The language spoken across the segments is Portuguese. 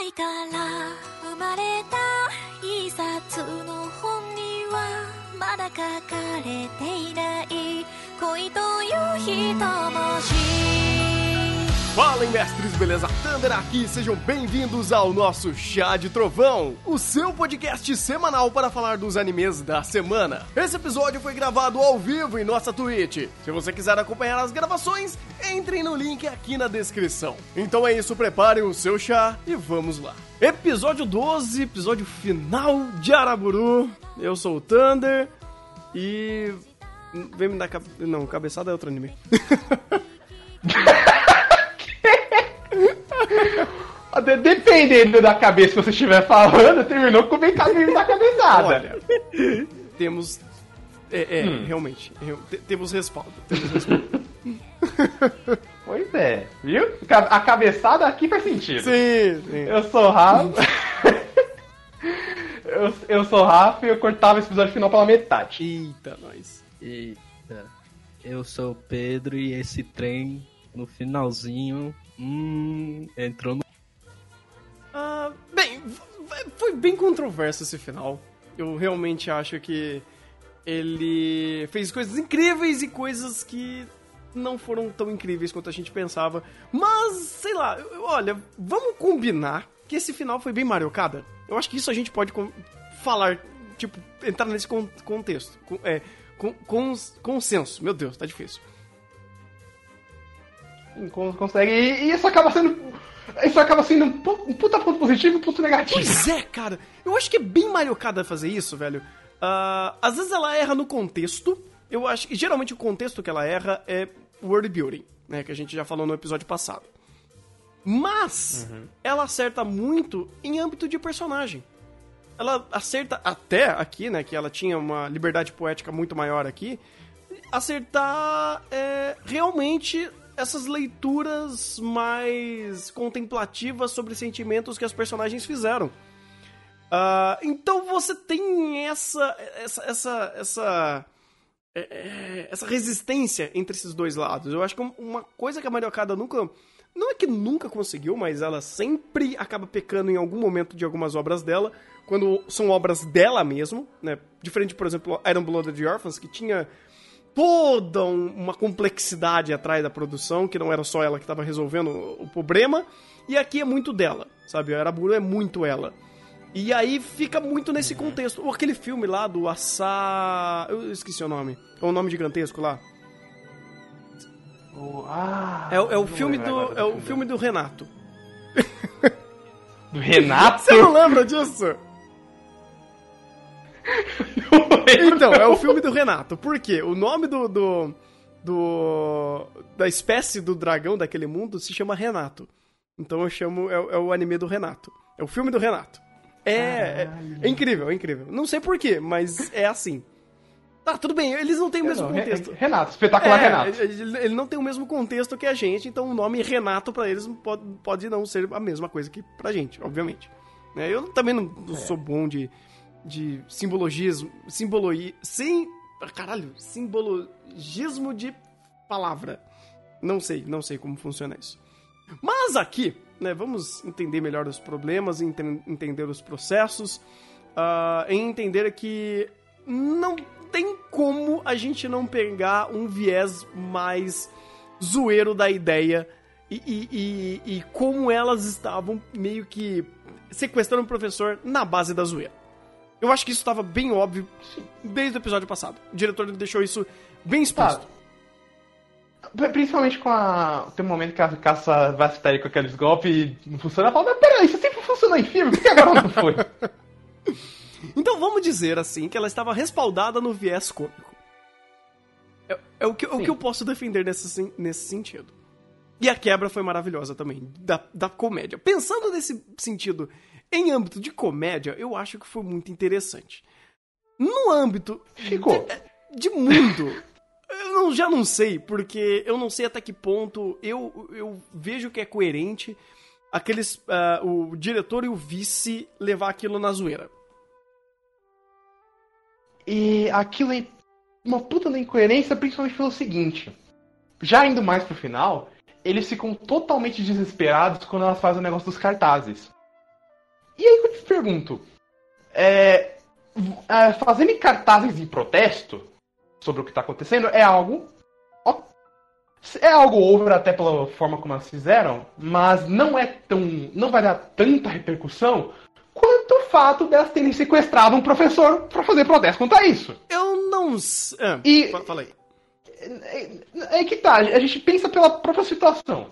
愛から生まれた一冊の本にはまだ書かれていない。恋という一文字 Fala, mestres, beleza? Thunder aqui, sejam bem-vindos ao nosso Chá de Trovão, o seu podcast semanal para falar dos animes da semana. Esse episódio foi gravado ao vivo em nossa Twitch. Se você quiser acompanhar as gravações, entrem no link aqui na descrição. Então é isso, preparem o seu chá e vamos lá. Episódio 12, episódio final de Araburu. Eu sou o Thunder e. Vem me dar. Cabe... Não, cabeçada é outro anime. Dependendo da cabeça que você estiver falando, terminou com bem caminho da cabeçada. Olha, temos. É, é Hum. realmente. te- Temos respaldo. Temos respaldo. Pois é, viu? A cabeçada aqui faz sentido. sim, sim. Eu sou o Rafa. eu, eu sou o Rafa e eu cortava esse episódio final pela metade. Eita, nós. Eita, eu sou o Pedro e esse trem no finalzinho hum, entrou no. Ah, bem, foi bem controverso esse final. Eu realmente acho que ele fez coisas incríveis e coisas que não foram tão incríveis quanto a gente pensava. Mas, sei lá, olha, vamos combinar que esse final foi bem mariocada. Eu acho que isso a gente pode falar, tipo, entrar nesse con- contexto. Com- é, com, consenso. Meu Deus, tá difícil. Con- Consegue. E, isso acaba sendo. Isso acaba sendo um, pu- puta ponto positivo e um ponto negativo. Pois é, cara. Eu acho que é bem mariocada fazer isso, velho. Ah, às vezes ela erra no contexto. Eu acho que geralmente o contexto que ela erra é world building, né? Que a gente já falou no episódio passado. Mas ela acerta muito em âmbito de personagem. Ela acerta até aqui, né? Que ela tinha uma liberdade poética muito maior aqui. Acertar é, realmente essas leituras mais contemplativas sobre sentimentos que as personagens fizeram. Ah, então você tem essa essa essa essa, é, é, essa resistência entre esses dois lados. Eu acho que um- uma coisa que a Mariocada nunca não é que nunca conseguiu, mas ela sempre acaba pecando em algum momento de algumas obras dela, quando são obras dela mesmo, né? Diferente, por exemplo, Iron Blooded Orphans, que tinha toda um- uma complexidade atrás da produção, que não era só ela que estava resolvendo o problema, e aqui é muito dela, sabe? A Araburu é muito ela. E aí fica muito nesse contexto. Ou aquele filme lá do Assa... Eu esqueci o nome. É o nome gigantesco lá. Oh, ah, É, o- é o filme do é o filme do Renato. Do Renato? Você não lembra disso? Então, é o filme do Renato. Por quê? O nome do, do, do- da espécie do dragão daquele mundo se chama Renato. Então eu chamo. É, o- é o anime do Renato. É o filme do Renato. É, é, é incrível, é incrível. Não sei porquê, mas é assim. Tá, tudo bem, eles não têm o mesmo Não, Re- contexto. Renato, espetacular É, Renato. Ele ele não tem o mesmo contexto que a gente, então o nome Renato pra eles pode, pode não ser a mesma coisa que pra gente, obviamente. Eu também não, não sou bom de, de simbologismo. Simbologia. Sim. Caralho, simbologismo de palavra. Não sei, não sei como funciona isso. Mas aqui, né, vamos entender melhor os problemas, enten- entender os processos, e entender que não tem como a gente não pegar um viés mais zoeiro da ideia e, e- e- e como elas estavam meio que sequestrando o professor na base da zoeira. Eu acho que isso estava bem óbvio desde o episódio passado. O diretor deixou isso bem exposto. Pri- Principalmente com a. Tem um momento que a caça vai se com aqueles golpes e não funciona. Fala, mas peraí, isso sempre funcionou em filme, por que agora não foi? Então vamos dizer assim que ela estava respaldada no viés cômico. É, é o, que, o que eu posso defender nesse, sen- nesse sentido. E a quebra foi maravilhosa também, da, da comédia. Pensando nesse sentido em âmbito de comédia, eu acho que foi muito interessante. No âmbito Ficou. de mundo, eu não- já não sei, porque eu não sei até que ponto eu, eu vejo que é coerente aqueles ah, o diretor e o vice levar aquilo na zoeira. E aquilo é uma puta da incoerência, principalmente pelo seguinte. Já indo mais pro final, eles ficam totalmente desesperados quando elas fazem o negócio dos cartazes. E aí eu te pergunto, é, é, fazendo cartazes em protesto sobre o que está acontecendo é algo é algo over até pela forma como elas fizeram, mas não é tão não vai dar tanta repercussão quanto o fato delas terem sequestrado um professor para fazer protesto contra isso. Eu não. Ah, E- fa- Fala aí. É que tá, a gente pensa pela própria situação.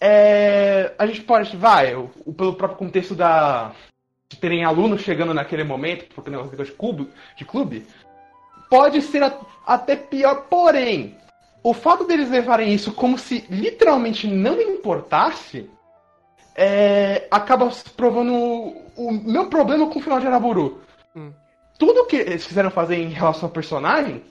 É, a gente pode, vai, o, o- pelo próprio contexto da de terem alunos chegando naquele momento, porque o negócio de clube, de clube, pode ser a- até pior, porém, o fato deles levarem isso como se literalmente não importasse, é, acaba provando o, o meu problema com o final de Araburu. Hum. Tudo que eles quiseram fazer em relação ao personagem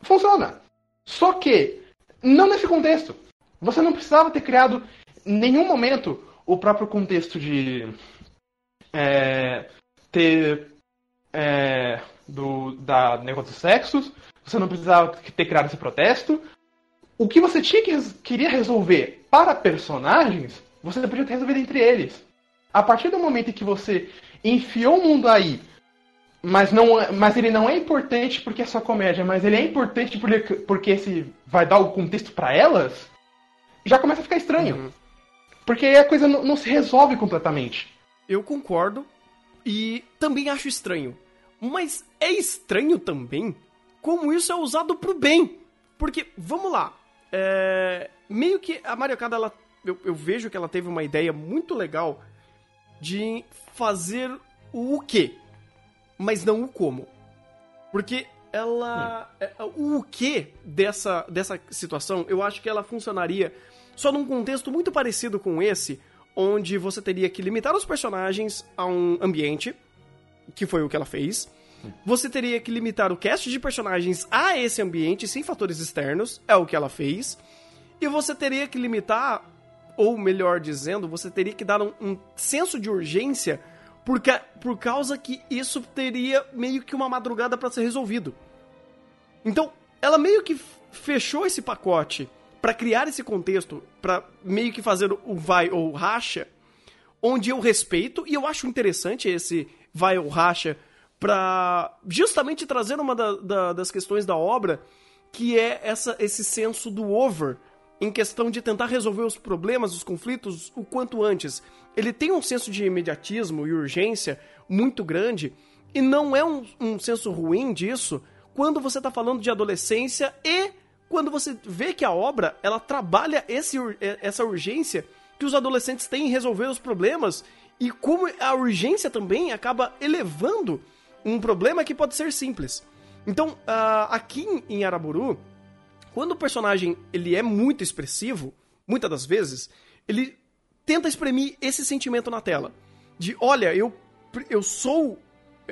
funciona. Só que, não nesse contexto. Você não precisava ter criado em nenhum momento o próprio contexto de é, ter é, do da negócio dos sexos. Você não precisava ter criado esse protesto. O que você tinha que queria resolver para personagens, você podia ter resolvido entre eles. A partir do momento em que você enfiou o mundo aí, mas não, é- mas ele não é importante porque é só comédia, mas ele é importante porque, porque esse vai dar o contexto para elas, já começa a ficar estranho. Uhum. Porque aí a coisa não, não se resolve completamente. Eu concordo e também acho estranho. Mas é estranho também como isso é usado pro bem. Porque, vamos lá, é, meio que a Mario Kart, ela, eu, eu vejo que ela teve uma ideia muito legal de fazer o quê, mas não o como. Porque ela. é, O o quê dessa, dessa situação, eu acho que ela funcionaria só num contexto muito parecido com esse, onde você teria que limitar os personagens a um ambiente, que foi o que ela fez. Você teria que limitar o cast de personagens a esse ambiente sem fatores externos, é o que ela fez. E você teria que limitar, ou melhor dizendo, você teria que dar um, um senso de urgência por, por causa que isso teria meio que uma madrugada para ser resolvido. Então, ela meio que fechou esse pacote pra criar esse contexto, pra meio que fazer o vai ou racha, onde eu respeito e eu acho interessante esse vai ou racha pra justamente trazer uma da- da- das questões da obra, que é essa, esse senso do over em questão de tentar resolver os problemas, os conflitos o quanto antes. Ele tem um senso de imediatismo e urgência muito grande e não é um, um senso ruim disso quando você está falando de adolescência e quando você vê que a obra ela trabalha esse, eh, essa urgência que os adolescentes têm em resolver os problemas e como a urgência também acaba elevando um problema que pode ser simples. Então, ah, aqui em Araburu, quando o personagem ele é muito expressivo, muitas das vezes, ele tenta exprimir esse sentimento na tela. De, olha, eu, eu sou.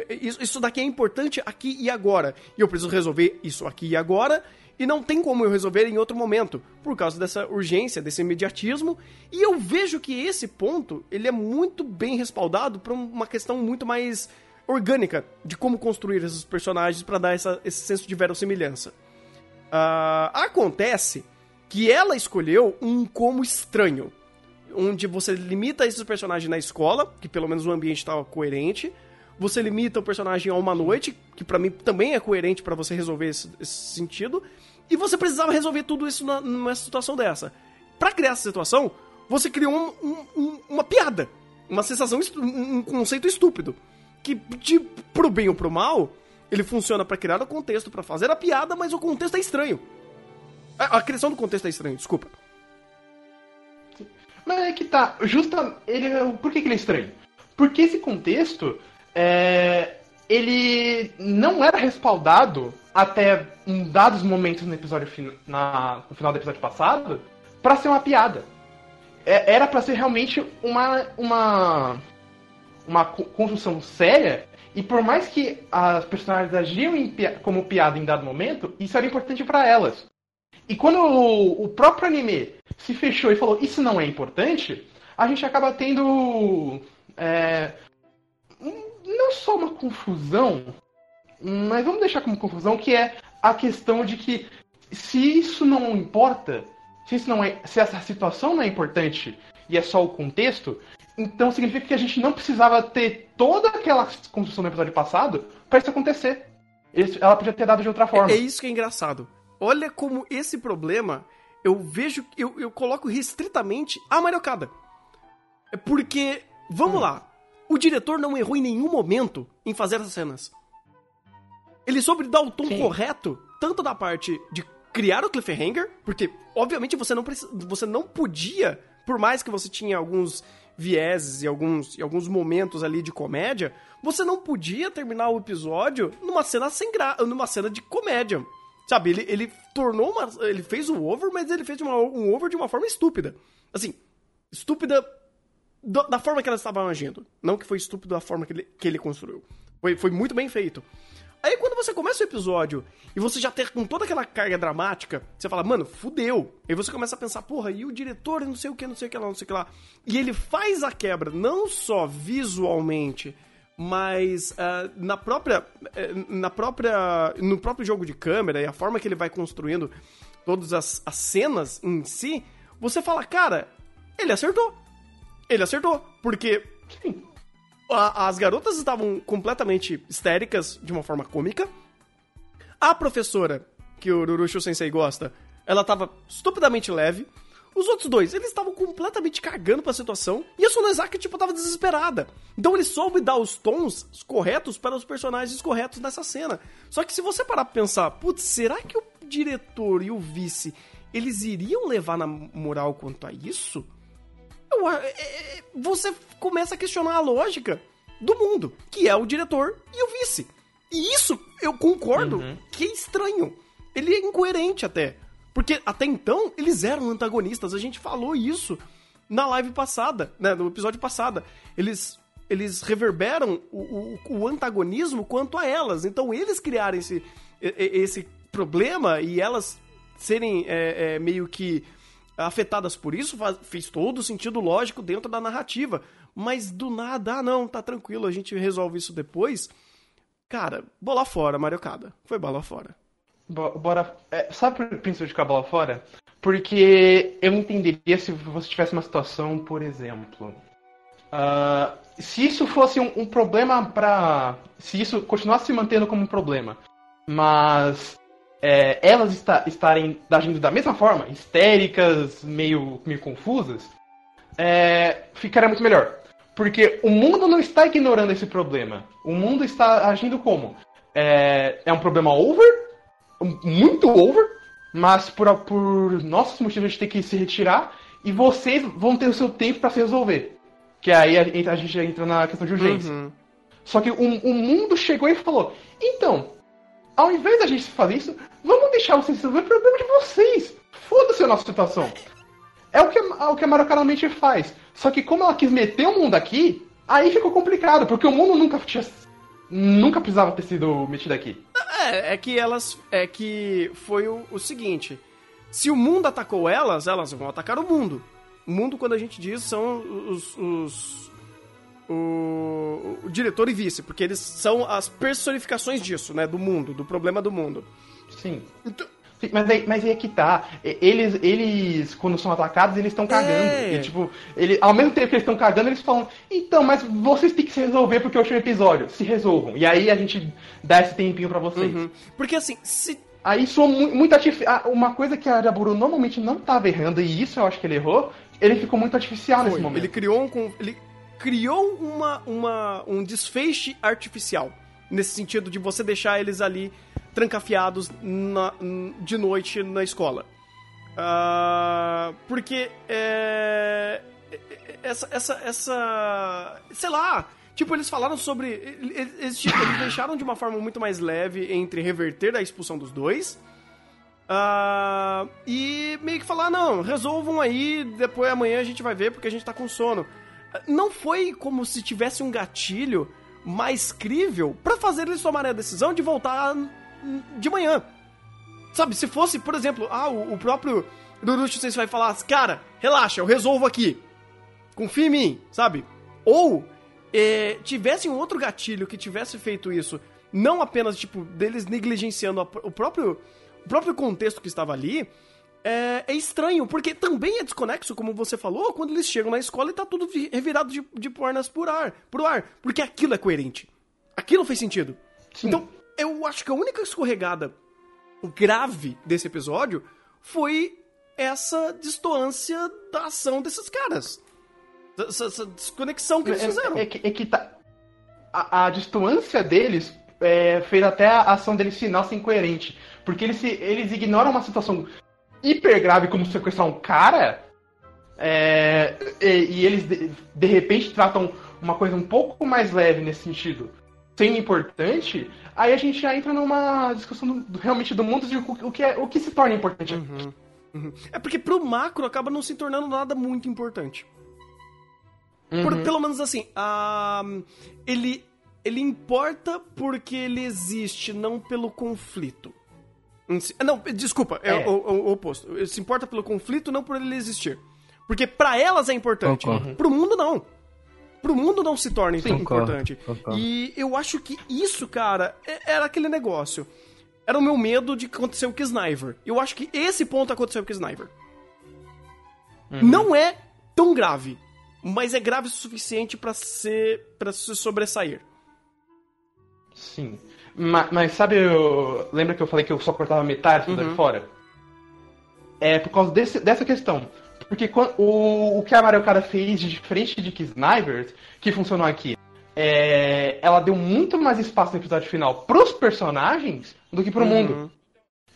Isso, daqui é importante aqui e agora. E eu preciso resolver isso aqui e agora. E não tem como eu resolver em outro momento. Por causa dessa urgência, desse imediatismo. E eu vejo que esse ponto, ele é muito bem respaldado por uma questão muito mais orgânica de como construir esses personagens para dar essa, esse senso de verossimilhança. Ah, acontece que ela escolheu um como estranho, onde você limita esses personagens na escola, que pelo menos o ambiente estava coerente. Você limita o personagem a uma noite, que pra mim também é coerente pra você resolver esse, esse sentido. E você precisava resolver tudo isso na- numa situação dessa. Pra criar essa situação, você criou um- um- um- uma piada, uma sensação, um conceito estúpido, que de, pro bem ou pro mal, ele funciona pra criar o contexto, pra fazer a piada, mas o contexto é estranho. A, a criação do contexto é estranho, desculpa. Mas é que tá, justa. Ele, por que, que ele é estranho? Porque esse contexto. É, ele não era respaldado até em dados momentos no episódio na- no final do episódio passado pra ser uma piada. É- era pra ser realmente uma uma uma co- construção séria e por mais que as personagens agiam como piada em dado momento, isso era importante pra elas. E quando o, o próprio anime se fechou e falou isso não é importante, a gente acaba tendo é, um- não só uma confusão, mas vamos deixar como confusão que é a questão de que se isso não importa, se isso não é, se essa situação não é importante e é só o contexto, Então significa que a gente não precisava ter toda aquela construção do episódio passado pra isso acontecer. Isso- ela podia ter dado de outra forma. É isso que é engraçado. Olha como esse problema eu vejo, eu, eu coloco restritamente a Mariocada. É porque, vamos lá, o diretor não errou em nenhum momento em fazer essas cenas. Ele soube dar o tom Sim. correto, tanto da parte de criar o cliffhanger, porque obviamente você não, precisa, você não podia, por mais que você tinha alguns vieses e alguns, e alguns momentos ali de comédia, você não podia terminar o episódio numa cena sem gra numa cena de comédia. Sabe, ele, ele tornou uma. Ele fez o over, mas ele fez uma- um over de uma forma estúpida. Assim, estúpida do- da forma que elas estavam agindo. Não que foi estúpido da forma que ele, que ele construiu. Foi, foi muito bem feito. Aí quando você começa o episódio e você já tem com toda aquela carga dramática, você fala, mano, fudeu. Aí você começa a pensar, porra, e o diretor, não sei o que, não sei o que lá, não sei o que lá. E ele faz a quebra, não só visualmente, mas ah, na própria. eh, na própria. No próprio jogo de câmera e a forma que ele vai construindo todas as, as cenas em si, você fala, cara, ele acertou. Ele acertou. Porque a- as garotas estavam completamente histéricas de uma forma cômica. A professora, que o Rurushu Sensei gosta, ela tava estupidamente leve. Os outros dois, eles estavam completamente cagando pra situação. E a Sonozaki, tipo, tava desesperada. Então ele soube dar os tons corretos para os personagens corretos nessa cena. Só que se você parar pra pensar, putz, será que o diretor e o vice, eles iriam levar na moral quanto a isso? É, é, você começa a questionar a lógica do mundo, que é o diretor e o vice. E isso eu concordo que é estranho. Ele é incoerente até. Porque até então eles eram antagonistas. A gente falou isso na live passada, né, no episódio passado. Eles, eles reverberam o, o, o antagonismo quanto a elas. Então eles criaram esse, esse problema e elas serem é, é, meio que afetadas por isso faz- fez todo sentido lógico dentro da narrativa. Mas do nada, ah não, tá tranquilo, a gente resolve isso depois. Cara, bola fora, Mariocada. Foi bola fora. Bo- Bora. É, sabe por penso de bola fora? Porque eu entenderia se você tivesse uma situação, por exemplo. ah, se isso fosse um, um problema pra. Se isso continuasse se mantendo como um problema, mas é, elas esta- estarem agindo da mesma forma, histéricas, meio, meio confusas, é, ficaria muito melhor. Porque o mundo não está ignorando esse problema. O mundo está agindo como? É, é um problema over, muito over, mas por, por nossos motivos a gente tem que se retirar e vocês vão ter o seu tempo para se resolver. Que aí a, a gente entra na questão de urgência. Uhum. Só que o, o mundo chegou e falou: então, ao invés da gente fazer isso, vamos deixar vocês resolver o problema de vocês. Foda-se a nossa situação. É o que, a- o que a Marocanamente faz. Só que como ela quis meter o mundo aqui, aí ficou complicado, porque o mundo nunca tinha. Nunca precisava ter sido metido aqui. É, é que elas. É que foi o, o seguinte: se o mundo atacou elas, elas vão atacar o mundo. O mundo, quando a gente diz, são os. os o, o diretor e vice, porque eles são as personificações disso, né? Do mundo, do problema do mundo. Sim. Então, Sim, Mas aí, mas aí é que tá. Eles, eles quando são atacados, eles estão cagando. É. E, tipo, ele, ao mesmo tempo que eles estão cagando, eles falam: Então, mas vocês têm que se resolver porque é o último episódio. Se resolvam. E aí a gente dá esse tempinho pra vocês. uhum. Porque assim, se Aí soa mu- muito artificial. Uma coisa que a Araburu normalmente não tava errando, e isso eu acho que ele errou, ele ficou muito artificial nesse Foi. momento. Ele criou um, ele criou uma, uma, um desfeche artificial. Nesse sentido de você deixar eles ali trancafiados na- de noite na escola. Ah, porque é, essa, essa, essa. Sei lá. Tipo, eles falaram sobre. Eles, tipo, eles deixaram de uma forma muito mais leve entre reverter a expulsão dos dois. Ah, e meio que falar, não, resolvam aí, depois amanhã a gente vai ver porque a gente tá com sono. Não foi como se tivesse um gatilho mais crível pra fazer eles tomarem a decisão de voltar de manhã. Sabe, se fosse, por exemplo, ah, o, o próprio Rurucho Sensei vai falar, cara, relaxa, eu resolvo aqui. Confia em mim, sabe? Ou é, tivesse um outro gatilho que tivesse feito isso, não apenas, tipo, deles negligenciando a- o próprio o próprio contexto que estava ali, é, é estranho, porque também é desconexo, como você falou, quando eles chegam na escola e tá tudo vi- revirado de, de pernas por ar, pro ar. Porque aquilo é coerente. Aquilo fez sentido. Sim. Então, eu acho que a única escorregada grave desse episódio foi essa distoância da ação desses caras. Essa, essa desconexão que eles fizeram. É, é que, é que tá. A, a distância deles é, fez até a ação deles final ser incoerente. Porque eles, se- eles ignoram uma situação hiper grave como sequestrar um cara. é, e, e eles de, de repente tratam uma coisa um pouco mais leve nesse sentido, sendo importante, aí a gente já entra numa discussão do- realmente do mundo de o, o que é, o que se torna importante. Uhum. É porque pro macro acaba não se tornando nada muito importante. Por- Uhum. pelo menos assim, a- ele, ele importa porque ele existe, não pelo conflito. Si- Não, desculpa, é, É. O, o- oposto. Se importa pelo conflito, não por ele existir. Porque pra elas é importante. Concordo. Pro mundo, não. Pro mundo não se torna Sim, importante. concordo. E eu acho que isso, cara, é- era aquele negócio. Era o meu medo de acontecer o que Sniper. Eu acho que esse ponto aconteceu com o Sniper. Não é tão grave, mas é grave o suficiente pra ser para se sobressair. Sim. Ma- Mas, sabe, eu... lembra que eu falei que eu só cortava metade do Uhum. fora? É por causa desse- dessa questão. Porque quan- o, o que a Mario Kart fez de diferente de que Snipers, que funcionou aqui, é, ela deu muito mais espaço no episódio final pros personagens do que pro mundo.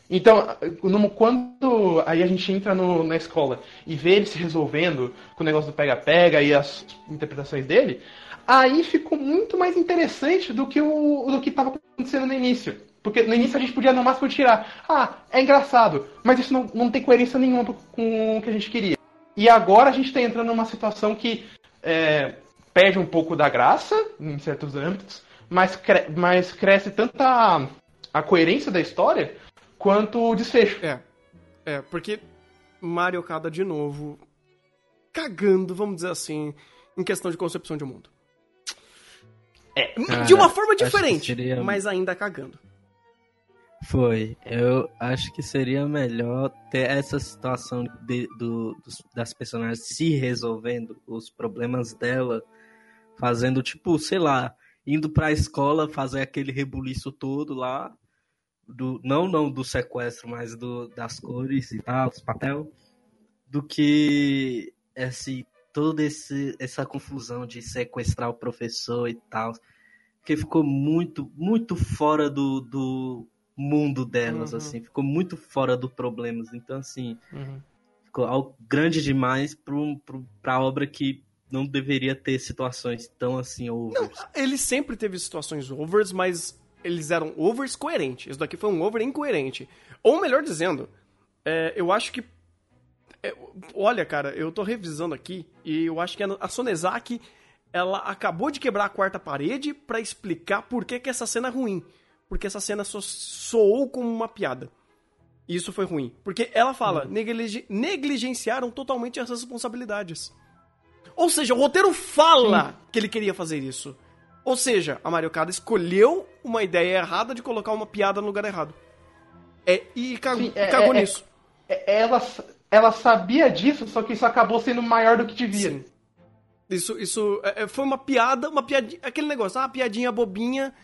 Então, no- quando aí a gente entra no- na escola e vê ele se resolvendo com o negócio do pega-pega e as interpretações dele, aí ficou muito mais interessante do que o do que estava acontecendo no início. Porque no início a gente podia no máximo tirar, ah, é engraçado, mas isso não, não tem coerência nenhuma com o que a gente queria. E agora a gente está entrando numa situação que é, perde um pouco da graça em certos âmbitos, mas, cre- mas cresce tanto a, a coerência da história quanto o desfecho. É. É, porque Mario Kada de novo cagando, vamos dizer assim, em questão de concepção de mundo. É. de uma Cara, forma diferente, seria- mas ainda cagando. Foi. Eu acho que seria melhor ter essa situação de- do- dos- das personagens se resolvendo os problemas dela, fazendo, tipo, sei lá, indo pra escola fazer aquele rebuliço todo lá. Do, não, não do sequestro, mas do, das cores e tal, dos papel. Do que esse, toda esse, essa confusão de sequestrar o professor e tal. Porque ficou muito, muito fora do, do mundo delas, Uhum. assim. Ficou muito fora do problemas. Então, assim, ficou algo grande demais pro, pra obra que não deveria ter situações tão assim overs. Ele sempre teve situações overs, mas eles eram overs coerentes. Isso daqui foi um over incoerente. Ou melhor dizendo, é, eu acho que. É, olha, cara, eu tô revisando aqui e eu acho que a, Sonezaki ela acabou de quebrar a quarta parede pra explicar por que, que essa cena é ruim. Porque essa cena so, soou como uma piada. E isso foi ruim. Porque ela fala, negligi- negligenciaram totalmente as responsabilidades. Ou seja, o roteiro fala que ele queria fazer isso. Ou seja, a Mario Kart escolheu uma ideia errada de colocar uma piada no lugar errado. É, e cagou, Sim, é- cagou é- nisso. É, Ela, ela sabia disso, só que isso acabou sendo maior do que devia. Isso, isso é, é, foi uma piada, uma piadinha, aquele negócio, ah, uma piadinha bobinha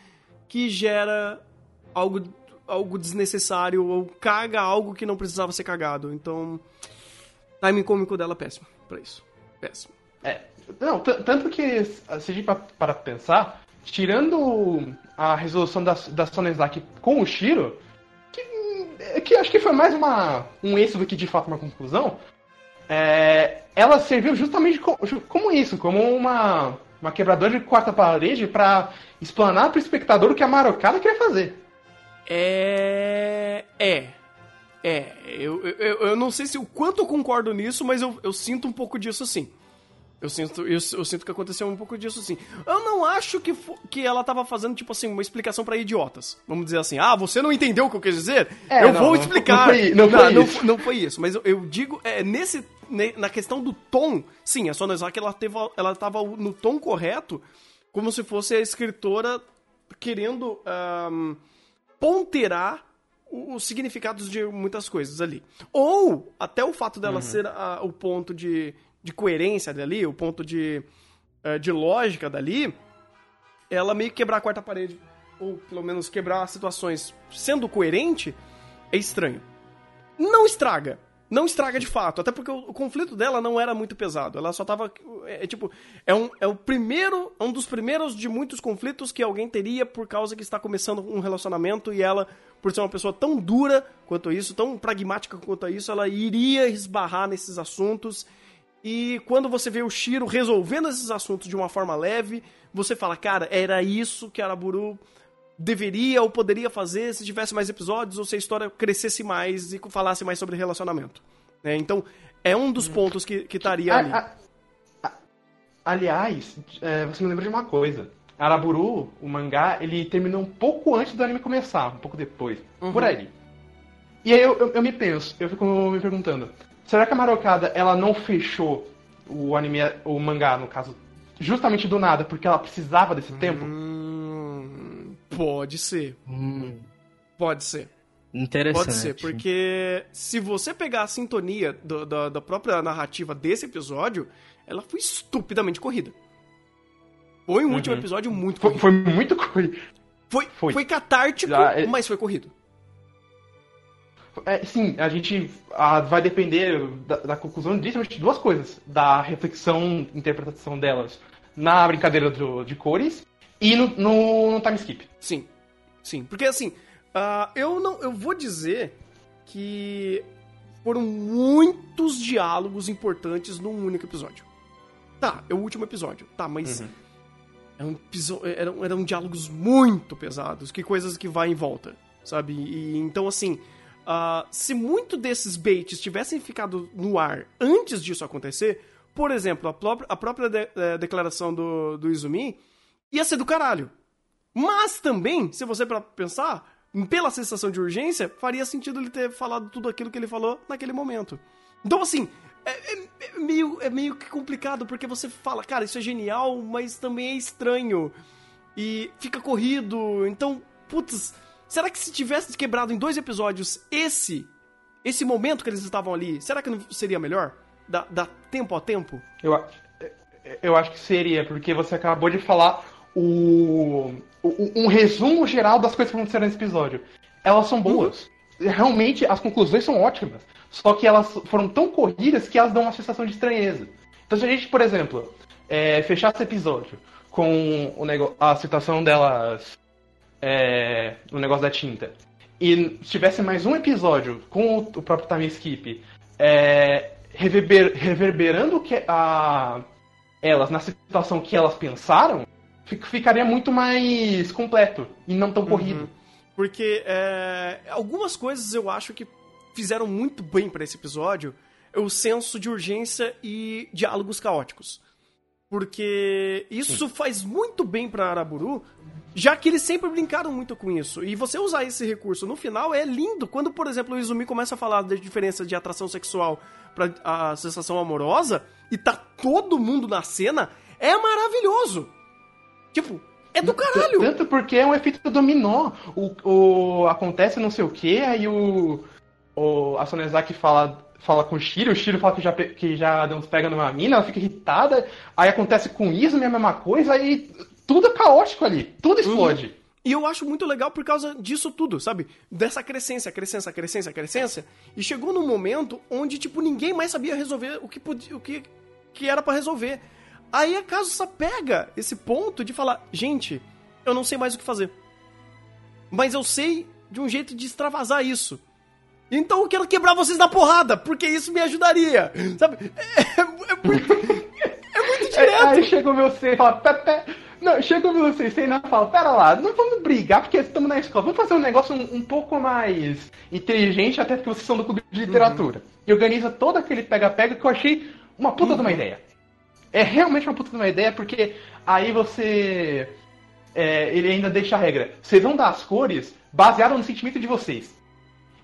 que gera algo, algo desnecessário ou caga algo que não precisava ser cagado. Então, timing cômico dela é péssimo pra isso. Péssimo. É, não, tanto que, se a para pensar, tirando a resolução da, da Sonezaki com o Shiro, que, que acho que foi mais uma, um êxito do que de fato uma conclusão, é, ela serviu justamente co- ju- como isso, como uma, uma quebradora de quarta parede para explanar para o espectador o que a Marocada queria fazer. É. É. É. Eu, eu, eu não sei se o quanto eu concordo nisso, mas eu, eu sinto um pouco disso sim. Eu sinto, eu, eu sinto que aconteceu um pouco disso sim. Eu não acho que, que ela tava fazendo, tipo assim, uma explicação pra idiotas. Vamos dizer assim, ah, você não entendeu o que eu quis dizer? É, eu não, vou explicar. não foi- não foi não, isso. não foi isso. Mas eu, eu digo, é, nesse, ne- na questão do tom, sim, a Sonezaki, ela, teve, ela tava no tom correto, como se fosse a escritora querendo ahn, ponterar o- os significados de muitas coisas ali. Ou até o fato dela ser a- o ponto de, de coerência dali, o ponto de, eh, de lógica dali, ela meio que quebrar a quarta parede, ou pelo menos quebrar situações sendo coerente, é estranho. Não estraga. Não estraga de fato, até porque o, conflito dela não era muito pesado. Ela só tava. É, é tipo. É, um, é o primeiro. É um dos primeiros de muitos conflitos que alguém teria por causa que está começando um relacionamento e ela, por ser uma pessoa tão dura quanto isso, tão pragmática quanto isso, ela iria esbarrar nesses assuntos. E quando você vê o Shiro resolvendo esses assuntos de uma forma leve, você fala, cara, era isso que Araburu deveria ou poderia fazer se tivesse mais episódios ou se a história crescesse mais e falasse mais sobre relacionamento. né? então, é um dos pontos que que estaria ali. A- a- a- aliás, é, você me lembra de uma coisa. Araburu, o mangá, ele terminou um pouco antes do anime começar, um pouco depois. Uhum. Por aí. E aí eu, eu, eu me penso, eu fico me perguntando, será que a Marocada, ela não fechou o anime, o mangá, no caso, justamente do nada, porque ela precisava desse tempo? Hum, pode ser, Hum, pode ser. interessante. Pode ser, porque se você pegar a sintonia do- da, da própria narrativa desse episódio, ela foi estupidamente corrida. Foi um último episódio muito Foi, corrido. foi muito coisa. Foi, foi. foi. catártico, Já, é- mas foi corrido. É, sim, a gente ah, vai depender da, da conclusão disso de duas coisas. Da reflexão, interpretação delas na brincadeira do- de cores e no, no, no time skip. Sim, sim. Porque assim, ah, eu não, eu vou dizer que foram muitos diálogos importantes num único episódio. Tá, é o último episódio, tá, mas eram, episo- eram, eram diálogos muito pesados, que coisas que vai em volta, sabe? E então assim, ah, se muito desses baits tivessem ficado no ar antes disso acontecer, por exemplo, a, própria- a própria de- eh, declaração do, do Izumi ia ser do caralho. Mas também, se você para pensar, pela sensação de urgência, faria sentido ele ter falado tudo aquilo que ele falou naquele momento. Então, assim, é, é- é meio, é meio que complicado, porque você fala, cara, isso é genial, mas também é estranho. E fica corrido. Então, putz, será que se tivesse quebrado em dois episódios esse esse momento que eles estavam ali, será que não seria melhor? Dá, dá tempo a tempo? Eu, eu acho que seria, porque você acabou de falar o, o- um resumo geral das coisas que aconteceram nesse episódio. Elas são boas. Realmente, as conclusões são ótimas. Só que elas foram tão corridas que elas dão uma sensação de estranheza. Então, se a gente, por exemplo, é, fechar esse episódio com o a citação delas é, no negócio da tinta, e tivesse mais um episódio com o, o próprio time skip é, reverber- reverberando que a, elas na situação que elas pensaram, fi- ficaria muito mais completo e não tão corrido. Porque é, algumas coisas eu acho que fizeram muito bem pra esse episódio é o senso de urgência e diálogos caóticos. Porque isso faz muito bem pra Araburu, já que eles sempre brincaram muito com isso. E você usar esse recurso no final é lindo. Quando, por exemplo, o Izumi começa a falar da diferença de atração sexual pra a sensação amorosa e tá todo mundo na cena, é maravilhoso. Tipo, é do caralho. Tanto porque é um efeito dominó. O, o- acontece não sei o que, aí o, o a Sonezaki fala, fala com o Shiro, o Shiro fala que já, que já deu uns pega numa mina, ela fica irritada, aí acontece com isso, a mesma coisa, aí tudo é caótico ali, tudo explode. E eu acho muito legal por causa disso tudo, sabe? Dessa crescência, crescência, crescência, crescência. E chegou num momento onde, tipo, ninguém mais sabia resolver o que, podia, o que, que era pra resolver. Aí a Kazusa pega esse ponto de falar, gente, eu não sei mais o que fazer. Mas eu sei de um jeito de extravasar isso. Então eu quero quebrar vocês na porrada, porque isso me ajudaria. Sabe? É, é muito, é muito Aí, direto. aí chega o meu C e fala, "Pé, pé." Não, chega o meu C e fala, pera lá, não vamos brigar porque estamos na escola, vamos fazer um negócio um, um pouco mais inteligente, até porque vocês são do clube de literatura. E organiza todo aquele pega-pega que eu achei uma puta de uma ideia. É realmente uma puta de uma ideia, porque aí você. é, ele ainda deixa a regra. Vocês vão dar as cores baseado no sentimento de vocês.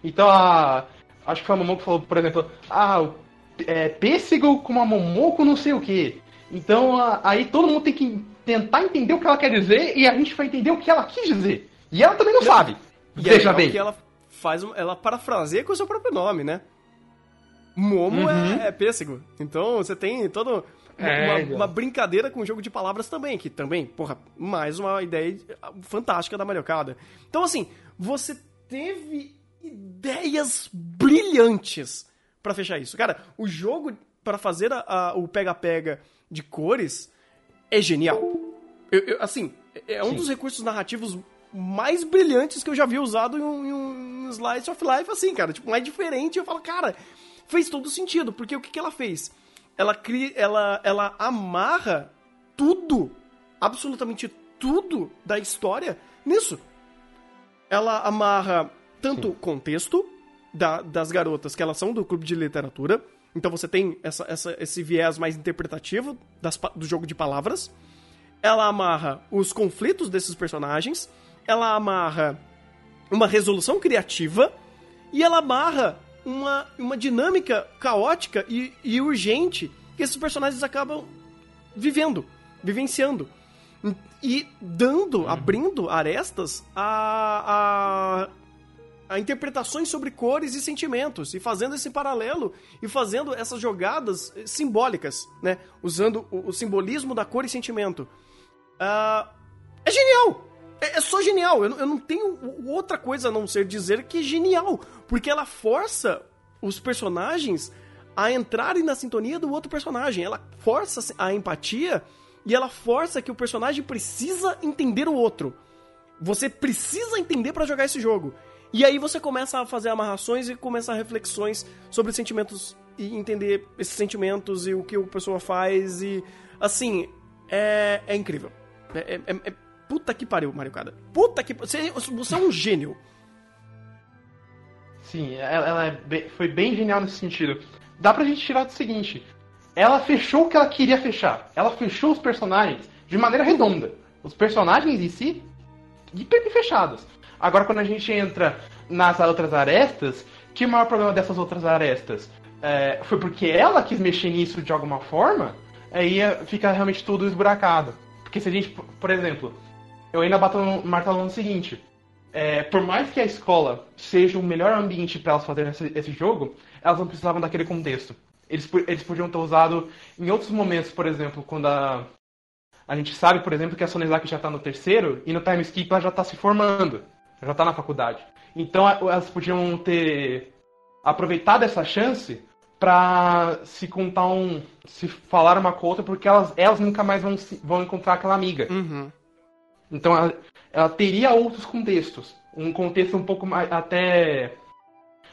Então a. Acho que foi a Momoko que falou, por exemplo, ah, é, pêssego com uma Momoko não sei o que. Então a- aí todo mundo tem que tentar entender o que ela quer dizer e a gente vai entender o que ela quis dizer. E ela também não sabe. E Veja é bem. que ela faz, ela parafraseia com o seu próprio nome, né? Momo Uhum. é, é pêssego. Então você tem toda uma, É, uma- uma brincadeira com o jogo de palavras também, que também, porra, mais uma ideia fantástica da Mariocada. Então, assim, você teve ideias brilhantes pra fechar isso. Cara, o jogo pra fazer a- a- o pega-pega de cores é genial. Eu- eu- assim, é um Sim. dos recursos narrativos mais brilhantes que eu já vi usado em um, em um Slice of Life, assim, cara. Tipo, mais diferente. Eu falo, cara, fez todo sentido. Porque o que, que ela fez? Ela cria. Ela, ela amarra tudo, absolutamente tudo da história nisso. Ela amarra tanto o contexto da- das garotas, que elas são do clube de literatura. Então você tem essa, essa- esse viés mais interpretativo das do jogo de palavras. Ela amarra os conflitos desses personagens. Ela amarra uma resolução criativa. E ela amarra uma, uma dinâmica caótica e, e urgente que esses personagens acabam vivendo, vivenciando. E dando, abrindo arestas a, a, a interpretações sobre cores e sentimentos. E fazendo esse paralelo e fazendo essas jogadas eh, simbólicas, né? Usando o, o simbolismo da cor e sentimento. Ah, é genial! É, é só genial. Eu, não- eu não tenho outra coisa a não ser dizer que é genial. Porque ela força os personagens a entrarem na sintonia do outro personagem. Ela força a empatia e ela força que o personagem precisa entender o outro. Você precisa entender pra jogar esse jogo. E aí você começa a fazer amarrações e começa reflexões sobre sentimentos e entender esses sentimentos e o que a pessoa faz e assim, é, é incrível. É, é- é- é- puta que pariu, Mario Kada. Puta que você, você é um gênio. Sim, ela, ela é bem- foi bem genial nesse sentido. Dá pra gente tirar do seguinte: ela fechou o que ela queria fechar. Ela fechou os personagens de maneira redonda. Os personagens em si, hiper fechados. Agora, quando a gente entra nas outras arestas, que o maior problema dessas outras arestas? É, foi porque ela quis mexer nisso de alguma forma, aí é- fica realmente tudo esburacado. Porque se a gente, por exemplo, eu ainda bato no martelo no seguinte: é, por mais que a escola seja o melhor ambiente para elas fazerem esse, esse jogo, elas não precisavam daquele contexto. Eles, eles podiam ter usado em outros momentos, por exemplo, quando a, a gente sabe, por exemplo, que a Sonezaki já tá no terceiro e no time skip ela já tá se formando, já tá na faculdade. Então elas podiam ter aproveitado essa chance pra se contar um. se falar uma com a outra, porque elas, elas nunca mais vão, se- vão encontrar aquela amiga. Uhum. Então ela, ela teria outros contextos. Um contexto um pouco mais. até.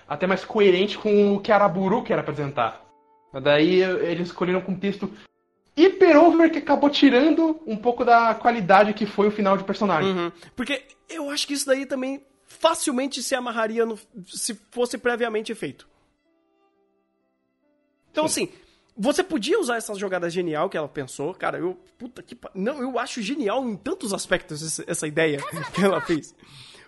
até mais coerente com o que a Araburu quer apresentar. Daí eles escolheram um contexto hiper over que acabou tirando um pouco da qualidade que foi o final de personagem. Uhum. Porque eu acho que isso daí também facilmente se amarraria no, se fosse previamente feito. Então, assim, você podia usar essas jogadas genial que ela pensou. Cara, eu. Puta que. Não, eu acho genial em tantos aspectos essa ideia que ela fez.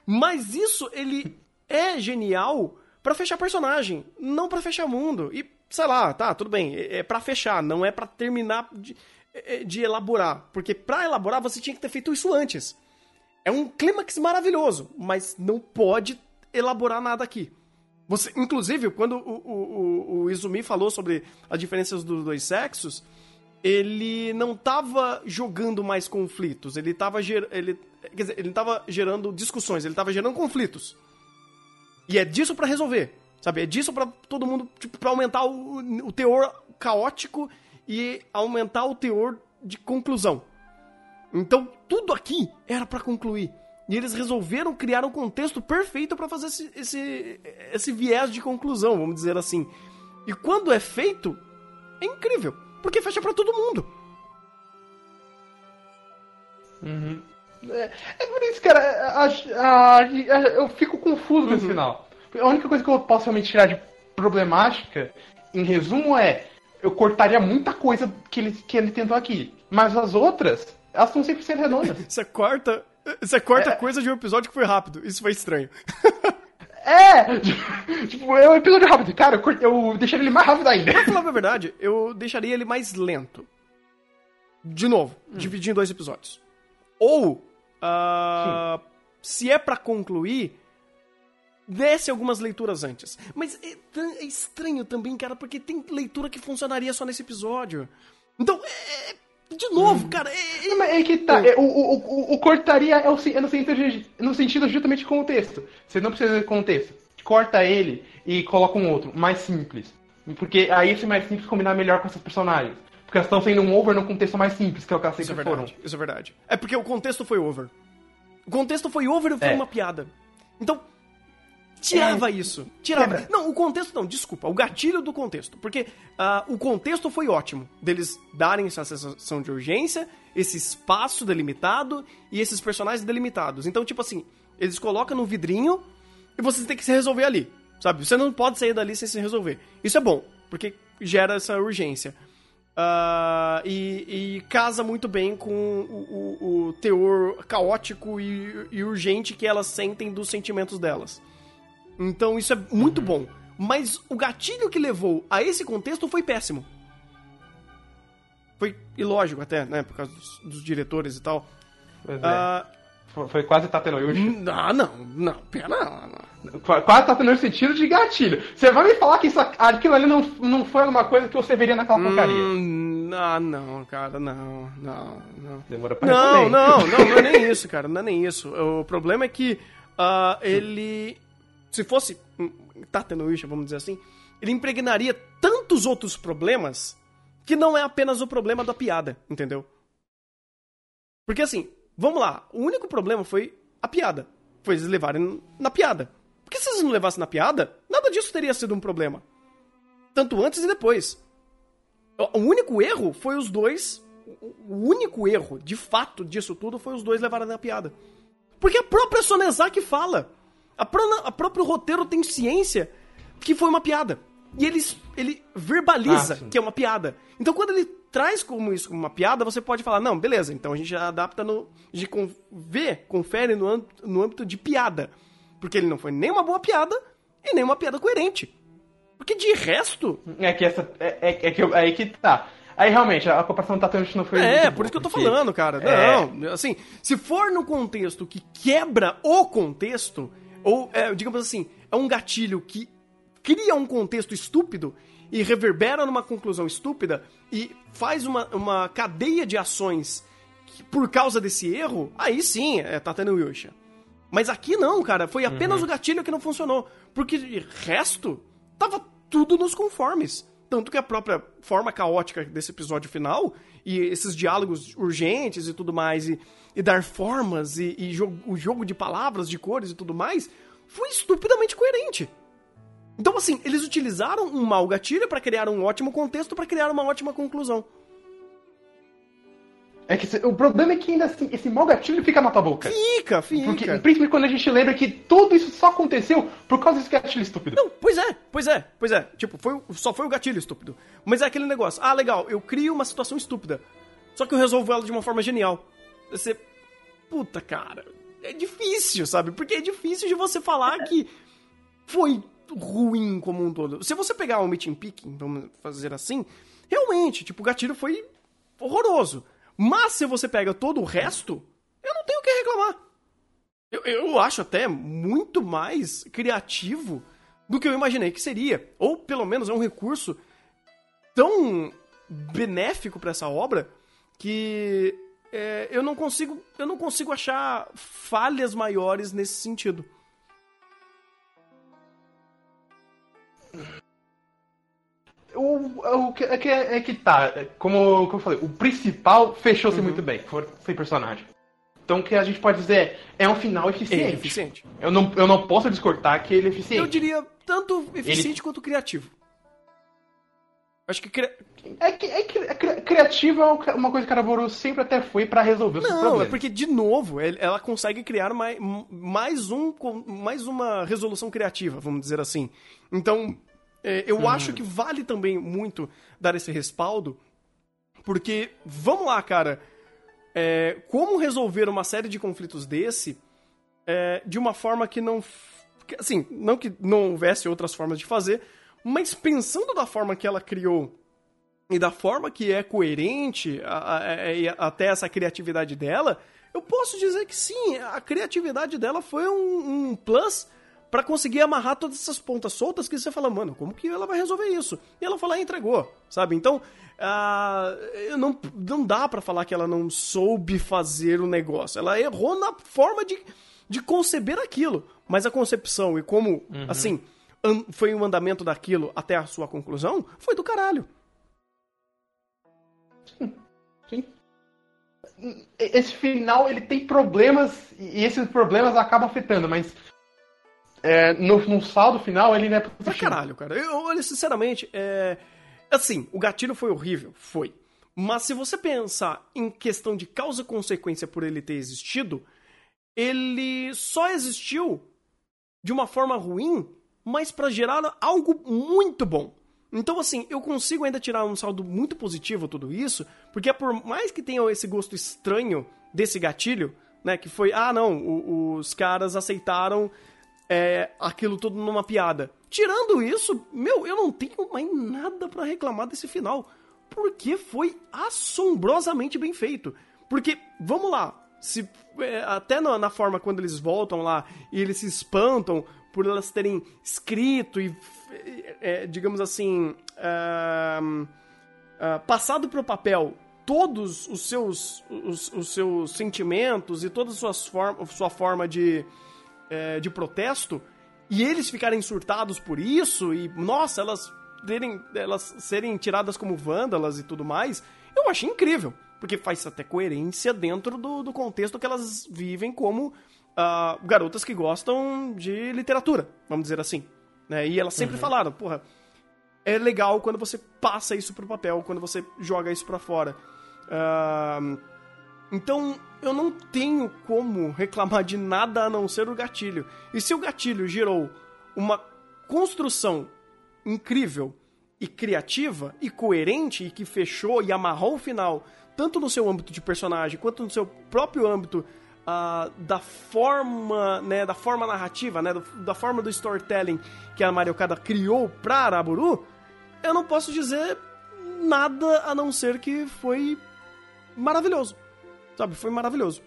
Mas isso, ele é genial pra fechar personagem, não pra fechar mundo. E, sei lá, tá, tudo bem. É é pra fechar, não é pra terminar de, é- de elaborar. Porque pra elaborar você tinha que ter feito isso antes. É um clímax maravilhoso, mas não pode elaborar nada aqui. Você, inclusive, quando o, o, o- Izumi falou sobre as diferenças dos dois sexos, ele não tava jogando mais conflitos, ele tava, ger, ele, dizer, ele gerando discussões, ele tava gerando conflitos. E é disso pra resolver, sabe? É disso pra todo mundo, tipo, pra aumentar o, o teor caótico e aumentar o teor de conclusão. Então, tudo aqui era pra concluir. E eles resolveram criar um contexto perfeito pra fazer esse, esse, esse viés de conclusão, vamos dizer assim. E quando é feito, é incrível, porque fecha pra todo mundo. É, é por isso, cara, a- a- a- eu fico confuso nesse final. A única coisa que eu posso realmente tirar de problemática, em resumo, é eu cortaria muita coisa que ele, que ele tentou aqui. Mas as outras, elas estão sempre sendo redondas. Você corta, você corta coisa de um episódio que foi rápido. Isso foi estranho. É! Tipo, é um episódio rápido. Cara, eu, cort- eu deixaria ele mais rápido ainda. Pra falar a verdade, eu deixaria ele mais lento. De novo, dividir em dois episódios. Ou, ah, se é pra concluir, desse algumas leituras antes. Mas é, é, estranho também, cara, porque tem leitura que funcionaria só nesse episódio. Então, é, de novo, hum. cara. É, Não, é que tá. É, o, o, o, o, cortaria é, o, é no, sentido, no sentido justamente de contexto. Você não precisa de contexto. Corta ele e coloca um outro, mais simples. Porque aí esse mais simples combinar melhor com esses personagens. Porque elas estão sendo um over no contexto mais simples, que é o que elas sempre isso é foram. Isso é verdade. É porque o contexto foi over. O contexto foi over e foi é. uma piada. Então, tirava é. isso. Tirava. Não, o contexto não, desculpa. O gatilho do contexto. Porque uh, o contexto foi ótimo. Deles darem essa sensação de urgência, esse espaço delimitado e esses personagens delimitados. Então, tipo assim, eles colocam no vidrinho e você tem que se resolver ali. Sabe? Você não pode sair dali sem se resolver. Isso é bom, porque gera essa urgência. Uh, e, e, casa muito bem com o, o, o teor caótico e, e, urgente que elas sentem dos sentimentos delas. Então isso é muito uhum. bom. Mas o gatilho que levou a esse contexto foi péssimo. Foi ilógico até, né? Por causa dos, dos diretores e tal. Pois é. Uh, foi quase Tatenoyushi. Ah, não, não, pera, não, não. Quase Tatenoyushi sentido de gatilho. Você vai me falar que isso, aquilo ali não, não foi uma coisa que você veria naquela porcaria? Hum, ah, não, cara, não, não, não. Demora pra Não, não, não, não é nem isso, cara, não é nem isso. O problema é que uh, ele, se fosse Tatenoyushi, vamos dizer assim, ele impregnaria tantos outros problemas que não é apenas o problema da piada, entendeu? Porque assim, Vamos lá, o único problema foi a piada. Foi eles levarem na piada. Porque se eles não levassem na piada, nada disso teria sido um problema. Tanto antes e depois. O único erro foi os dois. O único erro, de fato, disso tudo foi os dois levarem na piada. Porque a própria Sonezaki fala. A, a próprio roteiro tem ciência que foi uma piada. E ele, ele verbaliza ah, que é uma piada. Então quando ele traz como isso como uma piada, você pode falar, não, beleza, então a gente já adapta no. A gente vê, confere no âmbito, no âmbito de piada. Porque ele não foi nem uma boa piada e nem uma piada coerente. Porque de resto. É que essa. É, é, é que, aí que tá. Aí realmente, a comparação tá não foi. É, por isso que eu tô porque... falando, cara. É... Não, assim, se for no contexto que quebra o contexto, ou, é, digamos assim, é um gatilho que cria um contexto estúpido, e reverbera numa conclusão estúpida e faz uma, uma cadeia de ações que, por causa desse erro, aí sim é Tatano Yusha. Mas aqui não, cara, foi apenas uhum. o gatilho que não funcionou. Porque de resto, tava tudo nos conformes. Tanto que a própria forma caótica desse episódio final, e esses diálogos urgentes e tudo mais, e, e dar formas, e, e jogo, o jogo de palavras, de cores e tudo mais, foi estupidamente coerente. Então, assim, eles utilizaram um mau gatilho para criar um ótimo contexto, para criar uma ótima conclusão. É que o problema é que ainda assim, esse mau gatilho fica na tua boca. Fica, fica. Porque, principalmente quando a gente lembra que tudo isso só aconteceu por causa desse gatilho estúpido. Não, pois é, pois é, pois é. Tipo, foi, só foi o gatilho estúpido. Mas é aquele negócio, ah, legal, eu crio uma situação estúpida. Só que eu resolvo ela de uma forma genial. Você. Puta, cara. É difícil, sabe? Porque é difícil de você falar que foi ruim como um todo. Se você pegar o meeting picking, vamos fazer assim, realmente, tipo, o gatilho foi horroroso. Mas se você pega todo o resto, eu não tenho o que reclamar. Eu, eu acho até muito mais criativo do que eu imaginei que seria. Ou pelo menos é um recurso tão benéfico para essa obra que é, eu não consigo eu não consigo achar falhas maiores nesse sentido. O, o, que, é, que, é que tá, como, como eu falei, o principal fechou-se uhum. muito bem, foi, foi personagem. Então o que a gente pode dizer é um final eficiente. É eficiente. Eu não, eu não posso discordar que ele é eficiente. Eu diria tanto eficiente ele... quanto criativo. Acho que, cri... é que, é que é criativo é uma coisa que a Araboro sempre até foi para resolver os Não, problemas. é porque, de novo, ela consegue criar mais, mais, um, mais uma resolução criativa, vamos dizer assim. Então, é, eu uhum. acho que vale também muito dar esse respaldo, porque, vamos lá, cara, é, como resolver uma série de conflitos desse é, de uma forma que não. Assim, não que não houvesse outras formas de fazer, mas pensando da forma que ela criou e da forma que é coerente a, a, a, até essa criatividade dela, eu posso dizer que sim, a criatividade dela foi um, um plus Pra conseguir amarrar todas essas pontas soltas que você fala, mano, como que ela vai resolver isso? E ela lá e entregou, sabe? Então, uh, não, não dá para falar que ela não soube fazer o negócio. Ela errou na forma de, de conceber aquilo. Mas a concepção e como, uhum. assim, foi o andamento daquilo até a sua conclusão, foi do caralho. Sim. Esse final, ele tem problemas, e esses problemas acabam afetando, mas é, no, no, saldo final ele não é Pra caralho, cara. Eu, olha, sinceramente, é... assim, o gatilho foi horrível, foi. Mas se você pensar em questão de causa e consequência por ele ter existido, ele só existiu de uma forma ruim, mas para gerar algo muito bom. Então, assim, eu consigo ainda tirar um saldo muito positivo tudo isso, porque por mais que tenha esse gosto estranho desse gatilho, né, que foi, ah, não, o, os caras aceitaram é, aquilo tudo numa piada. Tirando isso, meu, eu não tenho mais nada para reclamar desse final, porque foi assombrosamente bem feito. Porque, vamos lá, se é, até na, na, forma quando eles voltam lá e eles se espantam por elas terem escrito e, é, digamos assim, uh, uh, passado para o papel todos os seus, os, os, seus sentimentos e toda a sua forma, sua forma de, é, de protesto e eles ficarem surtados por isso e, nossa, elas, terem, elas serem tiradas como vândalas e tudo mais, eu achei incrível. Porque faz até coerência dentro do, do contexto que elas vivem como uh, garotas que gostam de literatura, vamos dizer assim. Né? E elas sempre uhum. falaram, porra, é legal quando você passa isso pro papel, quando você joga isso pra fora. Uh, então, eu não tenho como reclamar de nada a não ser o gatilho. E se o gatilho gerou uma construção incrível e criativa e coerente e que fechou e amarrou o final tanto no seu âmbito de personagem quanto no seu próprio âmbito uh, da forma, né, da forma narrativa, né, da forma do storytelling que a Mario Kada criou pra Araburu, eu não posso dizer nada a não ser que foi maravilhoso. Sabe, foi maravilhoso.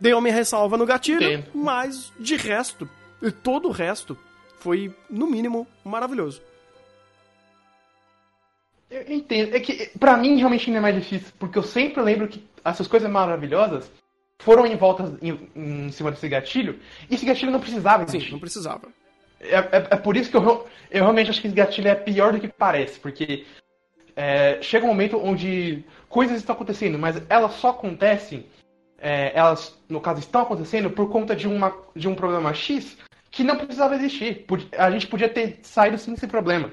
Deu minha ressalva no gatilho, Entendo. mas de resto, e todo o resto, foi, no mínimo, maravilhoso. Eu entendo. É que, pra mim, realmente não é mais difícil, porque eu sempre lembro que essas coisas maravilhosas foram em volta em, em cima desse gatilho, e esse gatilho não precisava existir. Sim, não precisava. É, é, é, por isso que eu, eu realmente acho que esse gatilho é pior do que parece, porque é, chega um momento onde coisas estão acontecendo, mas elas só acontecem, é, elas, no caso, estão acontecendo por conta de, uma, de um problema X que não precisava existir. A gente podia ter saído sem esse problema.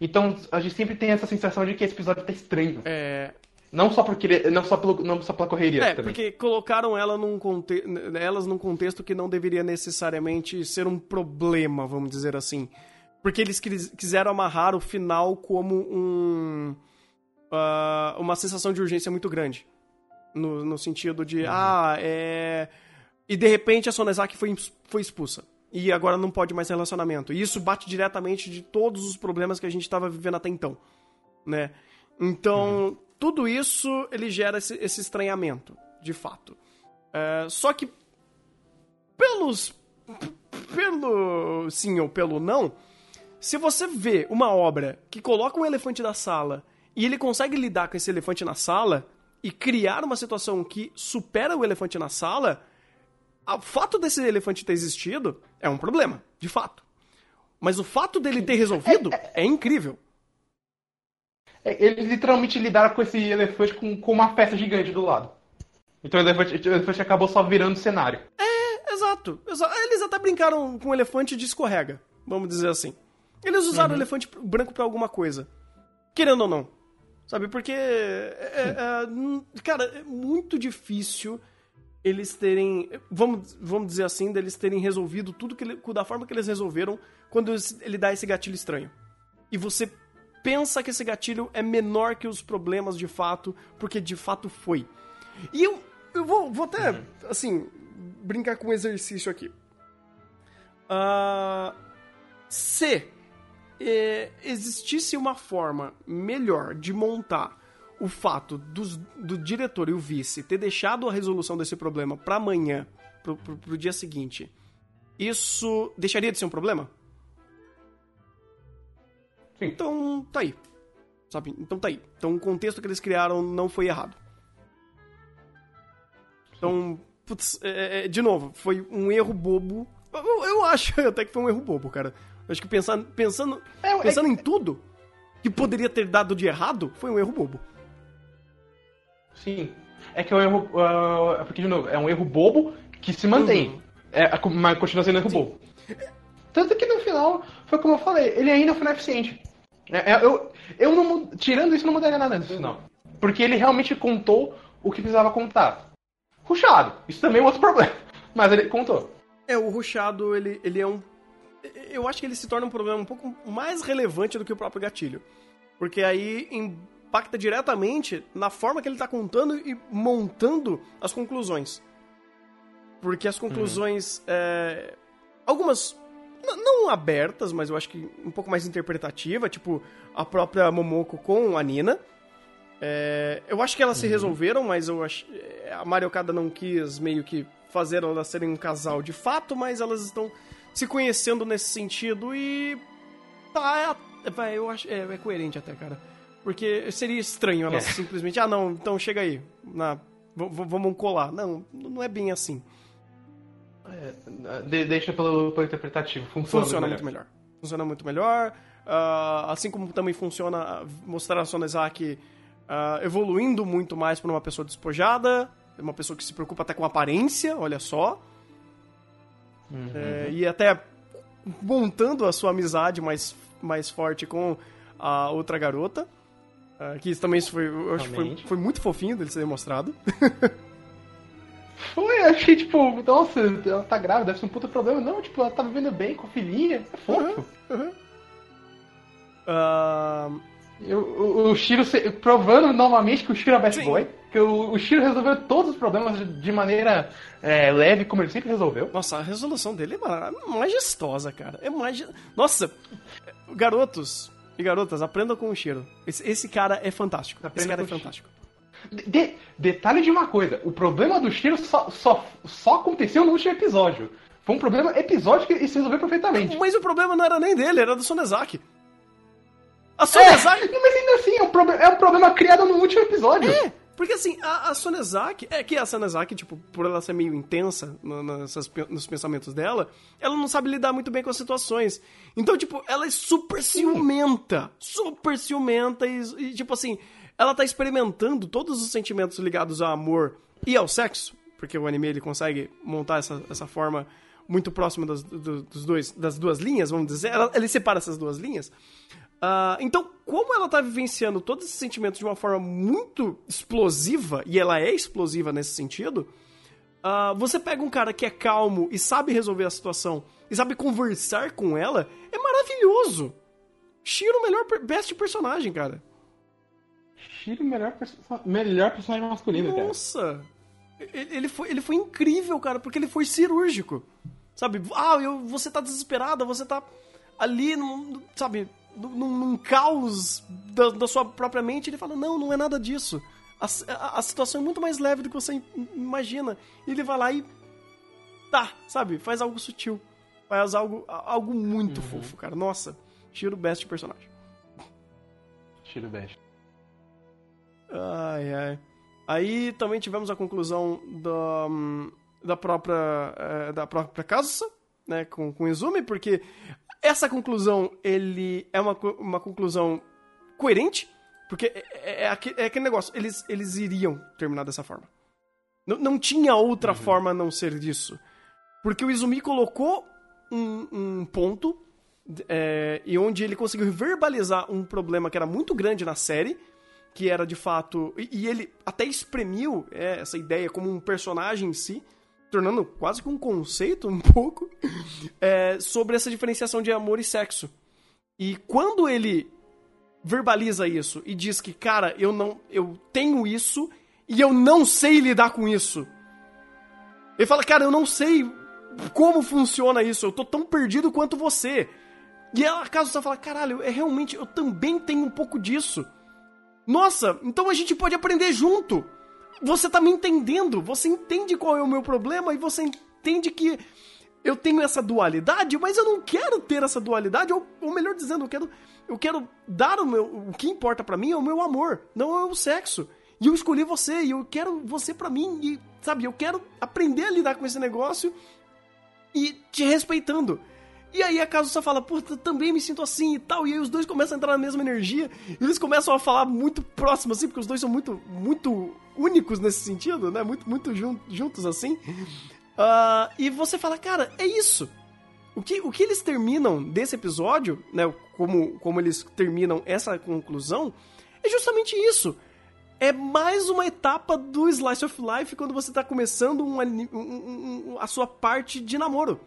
Então a gente sempre tem essa sensação de que esse episódio tá estranho. É. Não só porque não só pelo, não só pela correria. É, também. porque colocaram ela num conte elas num contexto que não deveria necessariamente ser um problema, vamos dizer assim. Porque eles quiseram amarrar o final como um uh, uma sensação de urgência muito grande. No, no sentido de, uhum. ah, é. E de repente a Sonezaki foi, foi expulsa e agora não pode mais relacionamento. E isso bate diretamente de todos os problemas que a gente estava vivendo até então, né? Então, uhum. tudo isso ele gera esse, esse estranhamento, de fato. É, só que pelos pelo sim ou pelo não, se você vê uma obra que coloca um elefante na sala e ele consegue lidar com esse elefante na sala e criar uma situação que supera o elefante na sala, o fato desse elefante ter existido é um problema, de fato. Mas o fato dele ter resolvido é, é, incrível. Eles literalmente lidaram com esse elefante com, com uma peça gigante do lado. Então o elefante, o elefante acabou só virando cenário. É, exato. Eles até brincaram com o elefante de escorrega, vamos dizer assim. Eles usaram uhum. o elefante branco para alguma coisa. Querendo ou não. Sabe, porque. É, é, é cara, é muito difícil eles terem, vamos, vamos dizer assim, deles terem resolvido tudo que ele, da forma que eles resolveram quando ele dá esse gatilho estranho. E você pensa que esse gatilho é menor que os problemas de fato, porque de fato foi. E eu, eu vou, vou até, uhum. assim, brincar com um exercício aqui. Uh, se eh, existisse uma forma melhor de montar o fato dos, do diretor e o vice ter deixado a resolução desse problema para amanhã, pro, pro, pro, dia seguinte, isso deixaria de ser um problema? Sim. Então, tá aí. Sabe? Então tá aí. Então o contexto que eles criaram não foi errado. Então, putz, é, é, de novo, foi um erro bobo. Eu, eu acho até que foi um erro bobo, cara. Eu acho que pensando, pensando, É, é- pensando em tudo que poderia ter dado de errado, foi um erro bobo. Sim. É que é um erro. ah, porque, de novo, é um erro bobo que se mantém. Uhum. É, mas continua sendo erro bobo. Tanto que no final, foi como eu falei, ele ainda foi ineficiente. É, é, eu, eu não, tirando isso, não mudaria nada no final. Porque ele realmente contou o que precisava contar. Ruxado, isso também é outro problema. Mas ele contou. É, o ruxado, ele, ele é um. Eu acho que ele se torna um problema um pouco mais relevante do que o próprio gatilho. Porque aí impacta diretamente na forma que ele tá contando e montando as conclusões. Porque as conclusões. é, algumas. Não abertas, mas eu acho que um pouco mais interpretativa, tipo a própria Momoko com a Nina. É, eu acho que elas se resolveram, mas eu acho, é, a Mario Kada não quis meio que fazer elas serem um casal de fato, mas elas estão se conhecendo nesse sentido e tá, é, vai, eu acho, é, é coerente até, cara. Porque seria estranho elas É. simplesmente, ah não, então chega aí, na, vamos colar. Não, não é bem assim. De- deixa pelo, pelo interpretativo. Funciona, Funciona melhor. muito melhor. Funciona muito melhor. ah, assim como também funciona mostrar a Sonezaki ah, evoluindo muito mais para uma pessoa despojada, uma pessoa que se preocupa até com a aparência, olha só. Uhum. É, e até montando a sua amizade mais, mais forte com a outra garota. Ah, que isso também foi, eu acho foi, foi muito fofinho dele ser demonstrado. Foi, achei, tipo, nossa, ela tá grávida, deve ser um puta problema. Não, tipo, ela tá vivendo bem com a filhinha, é fofo. Ah, Eu- o, o Shiro se- provando novamente que o Shiro é best Sim. boy, que o, o Shiro resolveu todos os problemas de, de maneira é, leve, como ele sempre resolveu. Nossa, a resolução dele é majestosa, cara. É magi... Nossa, garotos e garotas, aprendam com o Shiro. Esse, esse cara é fantástico. esse Aprenda cara é fantástico. De- detalhe de uma coisa, o problema do Shiro só, só, só aconteceu no último episódio. Foi um problema episódico e se resolveu perfeitamente. Mas o problema não era nem dele, era do Sonezaki. A É, Sonezaki... mas ainda assim, é um, é um problema criado no último episódio. É, porque assim, a, a Sonezaki, é que a Sonezaki, tipo, por ela ser meio intensa no- nessas nos pensamentos dela, ela não sabe lidar muito bem com as situações. Então, tipo, ela é super ciumenta, super ciumenta e, e, tipo assim, ela tá experimentando todos os sentimentos ligados ao amor e ao sexo, porque o anime ele consegue montar essa, essa forma muito próxima das, do- dos dois, das duas linhas, vamos dizer. Ela- ele separa essas duas linhas. Ah, então, como ela tá vivenciando todos esses sentimentos de uma forma muito explosiva, e ela é explosiva nesse sentido, ah, você pega um cara que é calmo e sabe resolver a situação, e sabe conversar com ela, é maravilhoso. Shiro, melhor per- best personagem, cara. Shiro, melhor, perso- melhor personagem masculino, cara. Nossa! Ele ele foi, ele foi incrível, cara, porque ele foi cirúrgico. Sabe? Ah, eu, você tá desesperada, você tá ali, num, sabe, num, num caos da, da sua própria mente. Ele fala: Não, não é nada disso. A, a- a situação é muito mais leve do que você im- imagina. E ele vai lá e. Tá, sabe? Faz algo sutil. Faz algo, algo muito fofo, cara. Nossa, tiro best personagem. Shiro best. Ai, ai. Aí também tivemos a conclusão da, hum, da própria eh, da própria Kazusa, né, com, com Izumi, porque essa conclusão, ele é uma, uma conclusão coerente, porque é, é, é é aquele negócio, eles, eles iriam terminar dessa forma. Não, não tinha outra forma a não ser disso. Porque o Izumi colocou um, um ponto é, e onde ele conseguiu verbalizar um problema que era muito grande na série, que era de fato. E, e ele até espremiu é, essa ideia como um personagem em si, tornando quase que um conceito um pouco é, sobre essa diferenciação de amor e sexo. E quando ele verbaliza isso e diz que, cara, eu não. eu tenho isso e eu não sei lidar com isso. Ele fala, cara, eu não sei como funciona isso, eu tô tão perdido quanto você. E ela, acaso você fala, caralho, é realmente, eu também tenho um pouco disso. Nossa, então a gente pode aprender junto. Você tá me entendendo, você entende qual é o meu problema e você entende que eu tenho essa dualidade, mas eu não quero ter essa dualidade, ou, ou melhor dizendo, eu quero, eu quero dar o meu. O que importa para mim é o meu amor, não é o sexo. E eu escolhi você, e eu quero você para mim, e sabe, eu quero aprender a lidar com esse negócio e te respeitando. E aí a Kazusa fala, puta, também me sinto assim e tal. E aí os dois começam a entrar na mesma energia. E eles começam a falar muito próximo, assim, porque os dois são muito, muito únicos nesse sentido, né? Muito, muito jun juntos, assim. Uh, e você fala, cara, é isso. O que, o que eles terminam desse episódio, né? Como, como eles terminam essa conclusão, é justamente isso. É mais uma etapa do Slice of Life quando você tá começando um, um, um, a sua parte de namoro.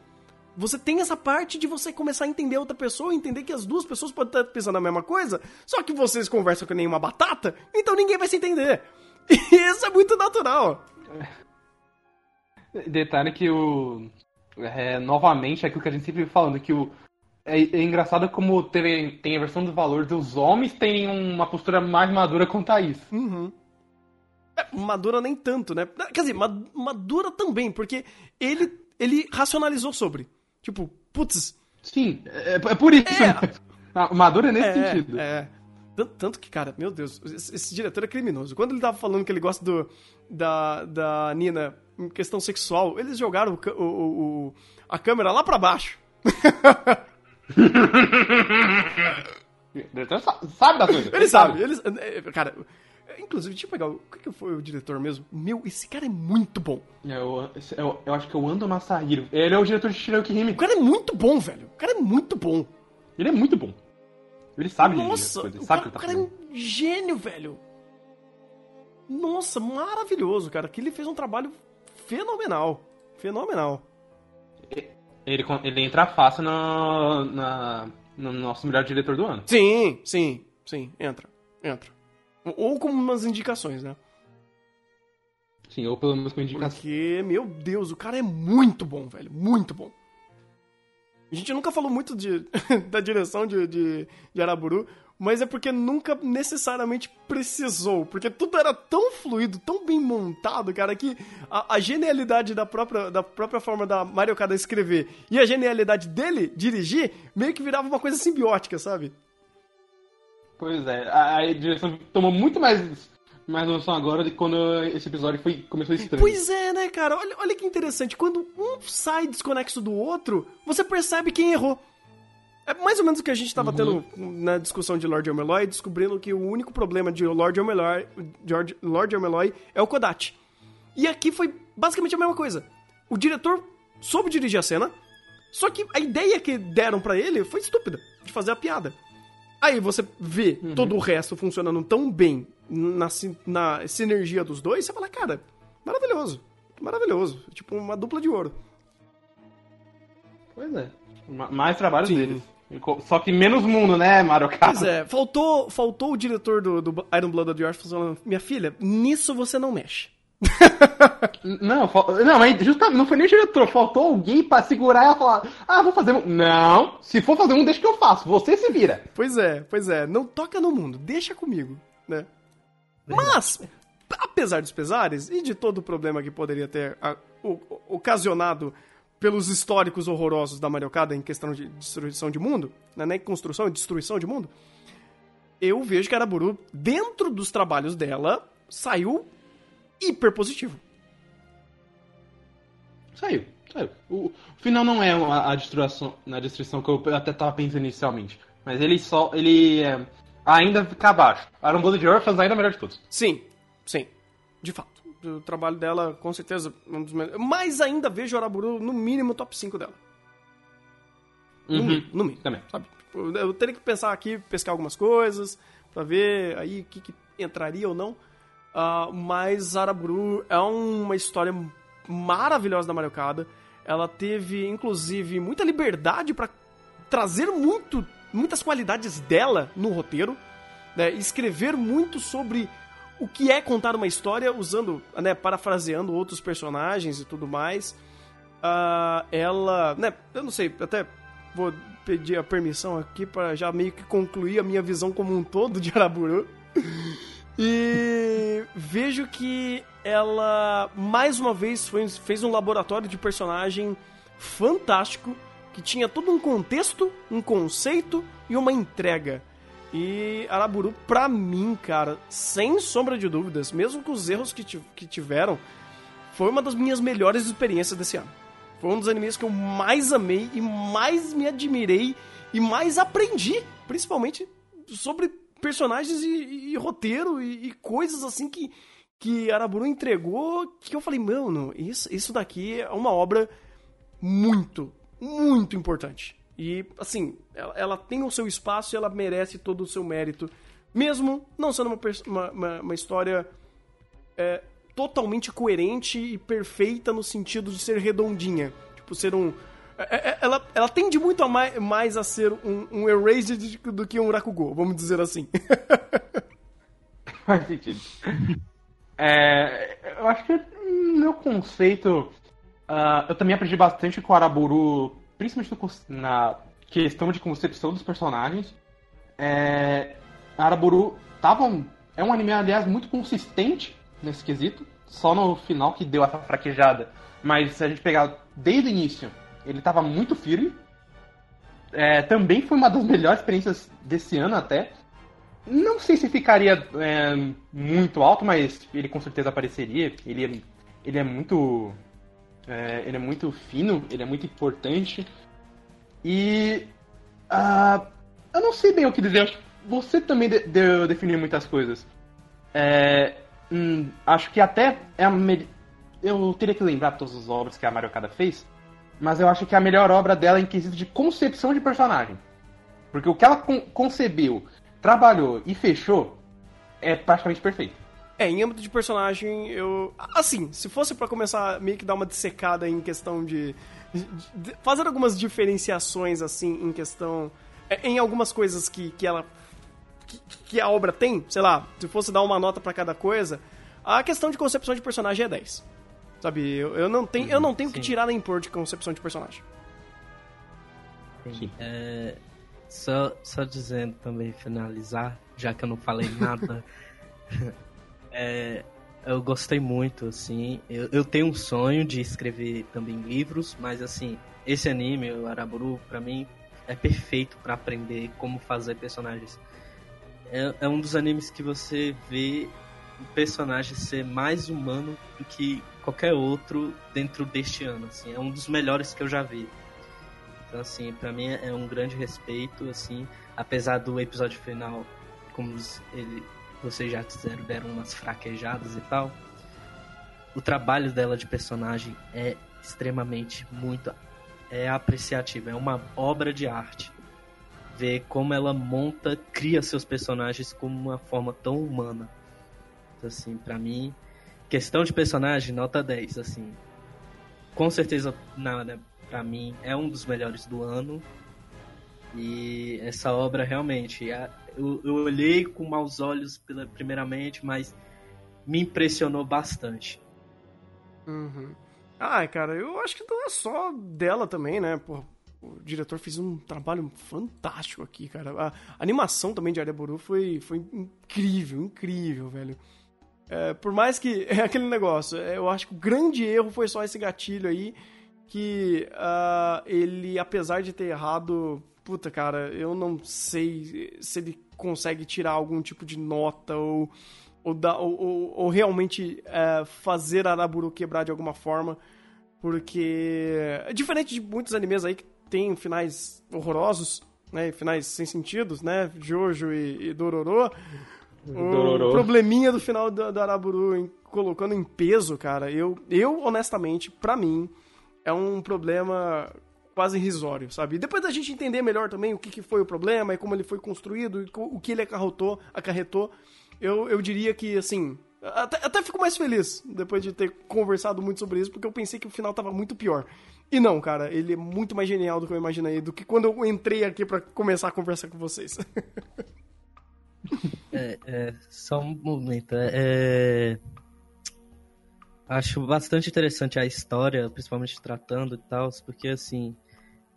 Você tem essa parte de você começar a entender outra pessoa, entender que as duas pessoas podem estar pensando a mesma coisa, só que vocês conversam com nenhuma batata, então ninguém vai se entender. E isso é muito natural. Detalhe que o. É, novamente, aquilo que a gente sempre vem falando, que o. É, é engraçado como tem, tem a versão dos valores dos homens tem uma postura mais madura quanto a isso. Uhum. É, madura nem tanto, né? Quer dizer, madura também, porque ele, ele racionalizou sobre. Tipo, putz. Sim, é, é por isso. É. Né? Madura é nesse é, sentido. É. Tanto que, cara, meu Deus, esse, esse, diretor é criminoso. Quando ele tava falando que ele gosta do, da, da Nina em questão sexual, eles jogaram o, o, o a câmera lá pra baixo. sabe da coisa. Ele sabe. Eles, é, cara, Inclusive, deixa eu pegar. O que, que foi o diretor mesmo? Meu, esse cara é muito bom. É, eu, eu, eu acho que é o Ando Masahiro. Ele é o diretor de Shirayuki Hime. O cara é muito bom, velho. O cara é muito bom. Ele é muito bom. Ele sabe Nossa, ele sabe o cara, tá o cara é um gênio, velho. Nossa, maravilhoso, cara. Que ele fez um trabalho fenomenal. Fenomenal. Ele, ele entra fácil no, na, no nosso melhor diretor do ano. Sim, sim, sim. Entra, entra. Ou como umas indicações, né? Sim, ou pelo menos com indicações. Porque, meu Deus, o cara é muito bom, velho. Muito bom. A gente nunca falou muito de, da direção de, de, de Araburu, mas é porque nunca necessariamente precisou. Porque tudo era tão fluido, tão bem montado, cara, que a, a genialidade da própria, da própria forma da Mario Kada escrever e a genialidade dele dirigir meio que virava uma coisa simbiótica, sabe? Pois é, a, a direção tomou muito mais, mais noção agora de quando esse episódio foi, começou estranho. Pois é, né, cara? Olha, olha que interessante. Quando um sai desconexo do outro, você percebe quem errou. É mais ou menos o que a gente estava uhum. tendo na discussão de Lord Omeloy, descobrindo que o único problema de Lord Omeloy, George, Lord Omeloy é o Kodachi. E aqui foi basicamente a mesma coisa. O diretor soube dirigir a cena, só que a ideia que deram para ele foi estúpida, de fazer a piada. Aí você vê uhum. todo o resto funcionando tão bem na, na sinergia dos dois, você fala, cara, maravilhoso. Maravilhoso. Tipo uma dupla de ouro. Pois é. Mais trabalho Sim. deles. Só que menos mundo, né, Mario Kart? Pois é. Faltou, faltou o diretor do, do Iron Blood of the Earth falando, minha filha, nisso você não mexe. não, não, mas justamente não foi nem o diretor, faltou alguém pra segurar e falar: Ah, vou fazer um. Não, se for fazer um, deixa que eu faço, você se vira. Pois é, pois é, não toca no mundo, deixa comigo, né? Mas, apesar dos pesares e de todo o problema que poderia ter a, o, ocasionado pelos históricos horrorosos da Mariocada em questão de destruição de mundo, né, nem construção e destruição de mundo, eu vejo que a Araburu, dentro dos trabalhos dela, saiu hiper positivo. Saiu, saiu. O, final não é a, a destruição, na destruição que eu até tava pensando inicialmente. Mas ele só. ele é, ainda fica abaixo. Iron Blood de Orphans ainda é melhor de todos. Sim, sim. De fato. O trabalho dela, com certeza, um dos melhores. Mas ainda vejo Araburu no mínimo top 5 dela. No, uhum. mínimo, no mínimo. Também. Sabe? Eu teria que pensar aqui, pescar algumas coisas, pra ver aí o que, que entraria ou não. Uh, mas Araburu é uma história maravilhosa da Mariocada. Ela teve, inclusive, muita liberdade para trazer muito, muitas qualidades dela no roteiro. Né? Escrever muito sobre o que é contar uma história, usando, né, parafraseando outros personagens e tudo mais. Uh, ela, né, eu não sei, até vou pedir a permissão aqui para já meio que concluir a minha visão como um todo de Araburu. E vejo que ela, mais uma vez, foi, fez um laboratório de personagem fantástico que tinha todo um contexto, um conceito e uma entrega. E Araburu, pra mim, cara, sem sombra de dúvidas, mesmo com os erros que, que tiveram, foi uma das minhas melhores experiências desse ano. Foi um dos animes que eu mais amei e mais me admirei e mais aprendi, principalmente sobre personagens e, e, roteiro e, e, coisas assim que, que Araburu entregou que eu falei, mano, isso, isso daqui é uma obra muito, muito importante. E, assim, ela, ela tem o seu espaço e ela merece todo o seu mérito, mesmo não sendo uma, uma, uma história é, totalmente coerente e perfeita no sentido de ser redondinha. Tipo, ser um. É, é, ela, ela tende muito a mais, mais a ser um, um Erased do que um Rakugo, vamos dizer assim. Faz sentido. É, eu acho que meu conceito. Uh, eu também aprendi bastante com o Araburu, principalmente na questão de concepção dos personagens. É, Araburu tava, é um anime, aliás, muito consistente nesse quesito. Só no final que deu essa fraquejada. Mas se a gente pegar desde o início, ele estava muito firme. É, também foi uma das melhores experiências desse ano até. Não sei se ficaria é, muito alto, mas ele com certeza apareceria. Ele, é, ele é muito. É, ele é muito fino, ele é muito importante. E. Uh, eu não sei bem o que dizer. Você também de, de, definiu muitas coisas. É, hum, acho que até é a me... Eu teria que lembrar todas as obras que a Mario Kada fez, mas eu acho que a melhor obra dela é em quesito de concepção de personagem. Porque o que ela con concebeu, trabalhou e fechou é praticamente perfeito. É, em âmbito de personagem, eu. Assim, se fosse para começar meio que dar uma dissecada em questão de. fazer algumas diferenciações, assim, em questão. É, em algumas coisas que, que ela que, que, a obra tem, sei lá, se fosse dar uma nota para cada coisa, a questão de concepção de personagem é 10. Sabe, eu, eu não tenho, eu não tenho que tirar nem pôr de concepção de personagem. Sim. É, só, só dizendo também, finalizar, já que eu não falei nada. é, eu gostei muito, assim. Eu, eu tenho um sonho de escrever também livros, mas assim, esse anime, o Araburu, para mim, é perfeito para aprender como fazer personagens é, é um dos animes que você vê o personagem ser mais humano do que qualquer outro dentro deste ano, assim, é um dos melhores que eu já vi. Então, assim, para mim é um grande respeito, assim, apesar do episódio final, como ele, vocês já disseram, deram umas fraquejadas e tal. O trabalho dela de personagem é extremamente muito é apreciativo, é uma obra de arte ver como ela monta, cria seus personagens como uma forma tão humana. Assim, para mim, questão de personagem, nota 10, assim. Com certeza, nada, para mim, é um dos melhores do ano. E essa obra realmente, eu, eu olhei com maus olhos pela, primeiramente, mas me impressionou bastante. Uhum. Ah, cara, eu acho que não é só dela também, né? Por, o diretor fez um trabalho fantástico aqui, cara. A animação também de Areboru foi, foi incrível, incrível, velho. É, por mais que é aquele negócio, é, eu acho que o grande erro foi só esse gatilho aí, que uh, ele, apesar de ter errado, puta, cara, eu não sei se ele consegue tirar algum tipo de nota ou, ou, da, ou, ou, ou realmente uh, fazer Araburu quebrar de alguma forma, porque diferente de muitos animes aí que tem finais horrorosos, né? Finais sem sentidos, né? Jojo e, e Dororo. Dororo. O probleminha do final do, Araburu em, colocando em peso, cara, eu, eu honestamente, para mim, é um problema quase irrisório, sabe? E depois da gente entender melhor também o que, que foi o problema e como ele foi construído, o que ele acarretou, acarretou eu, eu diria que, assim, até, até fico mais feliz depois de ter conversado muito sobre isso, porque eu pensei que o final tava muito pior. E não, cara, ele é muito mais genial do que eu imaginei, do que quando eu entrei aqui para começar a conversar com vocês. é, é, só um momento. É, é, acho bastante interessante a história, principalmente tratando e tal, porque assim.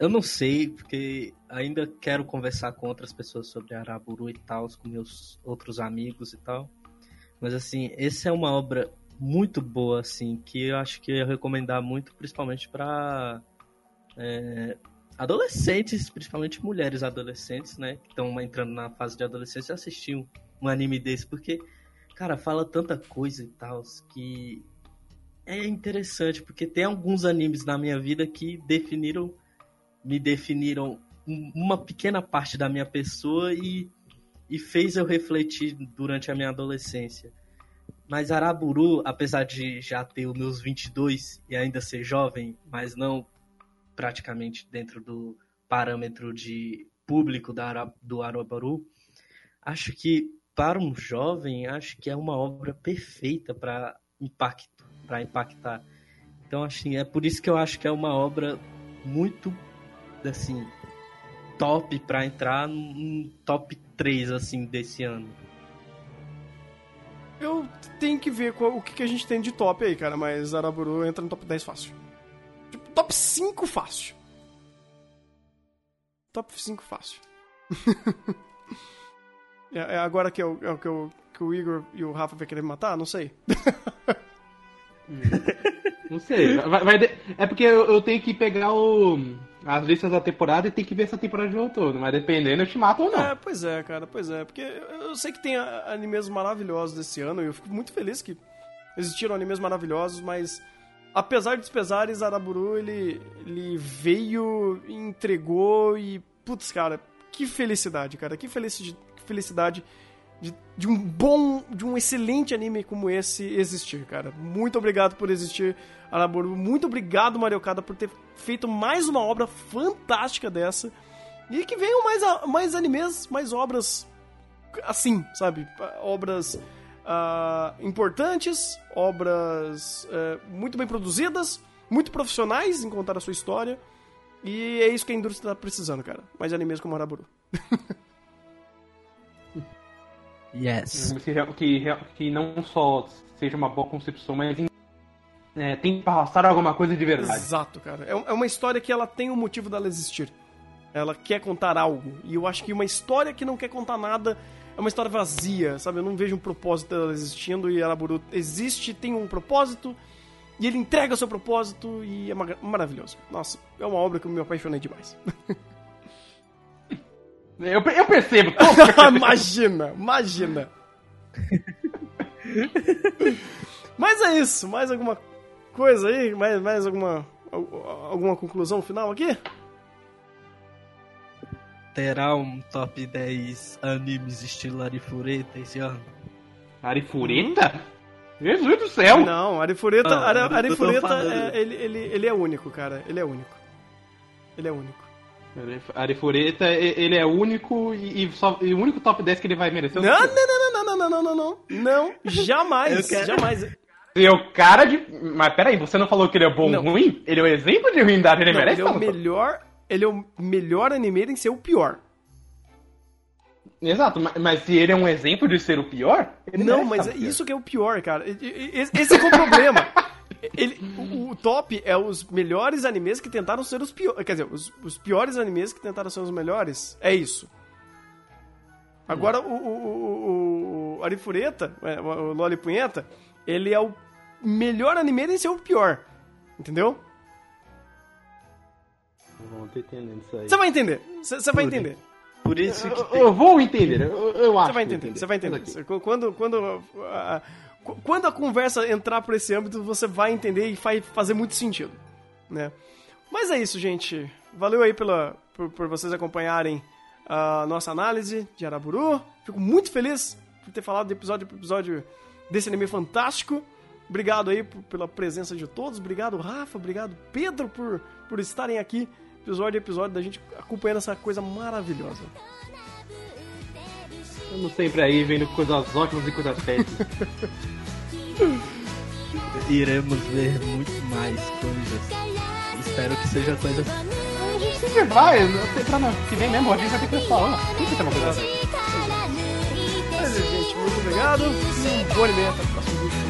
Eu não sei, porque ainda quero conversar com outras pessoas sobre Araburu e tal, com meus outros amigos e tal. Mas assim, essa é uma obra muito boa, assim, que eu acho que eu ia recomendar muito, principalmente para é, adolescentes, principalmente mulheres adolescentes, né, que estão entrando na fase de adolescência, assistir um, um anime desse, porque, cara, fala tanta coisa e tal, que é interessante, porque tem alguns animes na minha vida que definiram, me definiram uma pequena parte da minha pessoa e, e fez eu refletir durante a minha adolescência. Mas Araburu, apesar de já ter os meus 22 e ainda ser jovem, mas não praticamente dentro do parâmetro de público da, do Araburu, acho que para um jovem, acho que é uma obra perfeita para impacto, para impactar. Então, assim, é por isso que eu acho que é uma obra muito assim top para entrar num top 3 assim desse ano. Eu tenho que ver qual, o que, que a gente tem de top aí, cara, mas Araburu entra no top 10 fácil. Top 5 fácil. Top 5 fácil. é, é, agora que, eu, é o que, eu, que o Igor e o Rafa vai querer me matar? Não sei. Não sei. Vai, vai de... É porque eu, eu, tenho que pegar o... as listas da temporada e tem que ver se a temporada já voltou. Mas dependendo, eu te mato ou não. É, pois é, cara, pois é. Porque eu sei que tem animes maravilhosos desse ano e eu fico muito feliz que existiram animes maravilhosos, mas apesar dos pesares, Araburu, ele, ele veio, entregou e, putz, cara, que felicidade, cara, que felicidade, de, de, um bom, de um excelente anime como esse existir, cara. Muito obrigado por existir, Araburu. Muito obrigado, Mariocada, por ter feito mais uma obra fantástica dessa. E que venham mais, mais animes, mais obras assim, sabe? Obras uh, importantes, obras uh, muito bem produzidas, muito profissionais em contar a sua história. E é isso que a indústria está precisando, cara. Mais animes como Araburu. yes. Que, que, que não só seja uma boa concepção, mas é, tem que passar alguma coisa de verdade. Exato, cara. É, é uma história que ela tem um motivo dela existir. Ela quer contar algo. E eu acho que uma história que não quer contar nada é uma história vazia, sabe? Eu não vejo um propósito dela existindo e Araburu existe, tem um propósito e ele entrega o seu propósito e é maravilhoso. Nossa, é uma obra que eu me apaixonei demais. Eu, eu percebo. imagina, imagina. Mas é isso. Mais alguma coisa aí? Mais, mais alguma, alguma conclusão final aqui? Terá um top 10 animes estilo Arifureta esse ano? Arifureta? Hum? Jesus do céu! Não, Arifureta, ah, Ari, Arifureta é, ele, ele, ele é único, cara. Ele é único. Ele é único. Arifureta, ele é único e, e, só, e o único top 10 que ele vai merecer. Não, não, não, não, não, não, não, não, não. Não, jamais, quero... jamais. E o cara de. Mas peraí, você não falou que ele é bom ou ruim? Ele é o exemplo de ruindade, ele não, merece? Ele é o melhor ele é o melhor anime em ser o pior. Exato, mas se ele é um exemplo de ser o pior, não, mas é isso que é o pior, cara. Esse é o problema. Ele, o, o, top é os melhores animes que tentaram ser os piores. Quer dizer, os, os, piores animes que tentaram ser os melhores. É isso. Agora, hum. o, o, o, Arifureta, é, o Loli Punheta, ele é o melhor anime em ser o pior. Entendeu? Tô entendendo isso aí. Você vai entender. Você vai entender. Por isso que. Tem... Eu vou entender, eu, eu acho. Você vai entender, você vai entender. Quando, quando, uh, quando a conversa entrar por esse âmbito, você vai entender e vai fazer muito sentido. Né? Mas é isso, gente. Valeu aí pela, por, por vocês acompanharem a nossa análise de Araburu. Fico muito feliz por ter falado de episódio por episódio desse anime fantástico. Obrigado aí pela presença de todos. Obrigado, Rafa. Obrigado, Pedro, por, por estarem aqui episódio a episódio da gente acompanhando essa coisa maravilhosa. Estamos sempre aí vendo coisas ótimas e coisas péssimas. Iremos ver muito mais coisas. Espero que seja coisa. A gente vai, pra que vem mesmo, a gente vai ter que falando. Tem que ter uma coisa assim. Mas, gente, muito obrigado e um bom alimento. Até o próximo vídeo.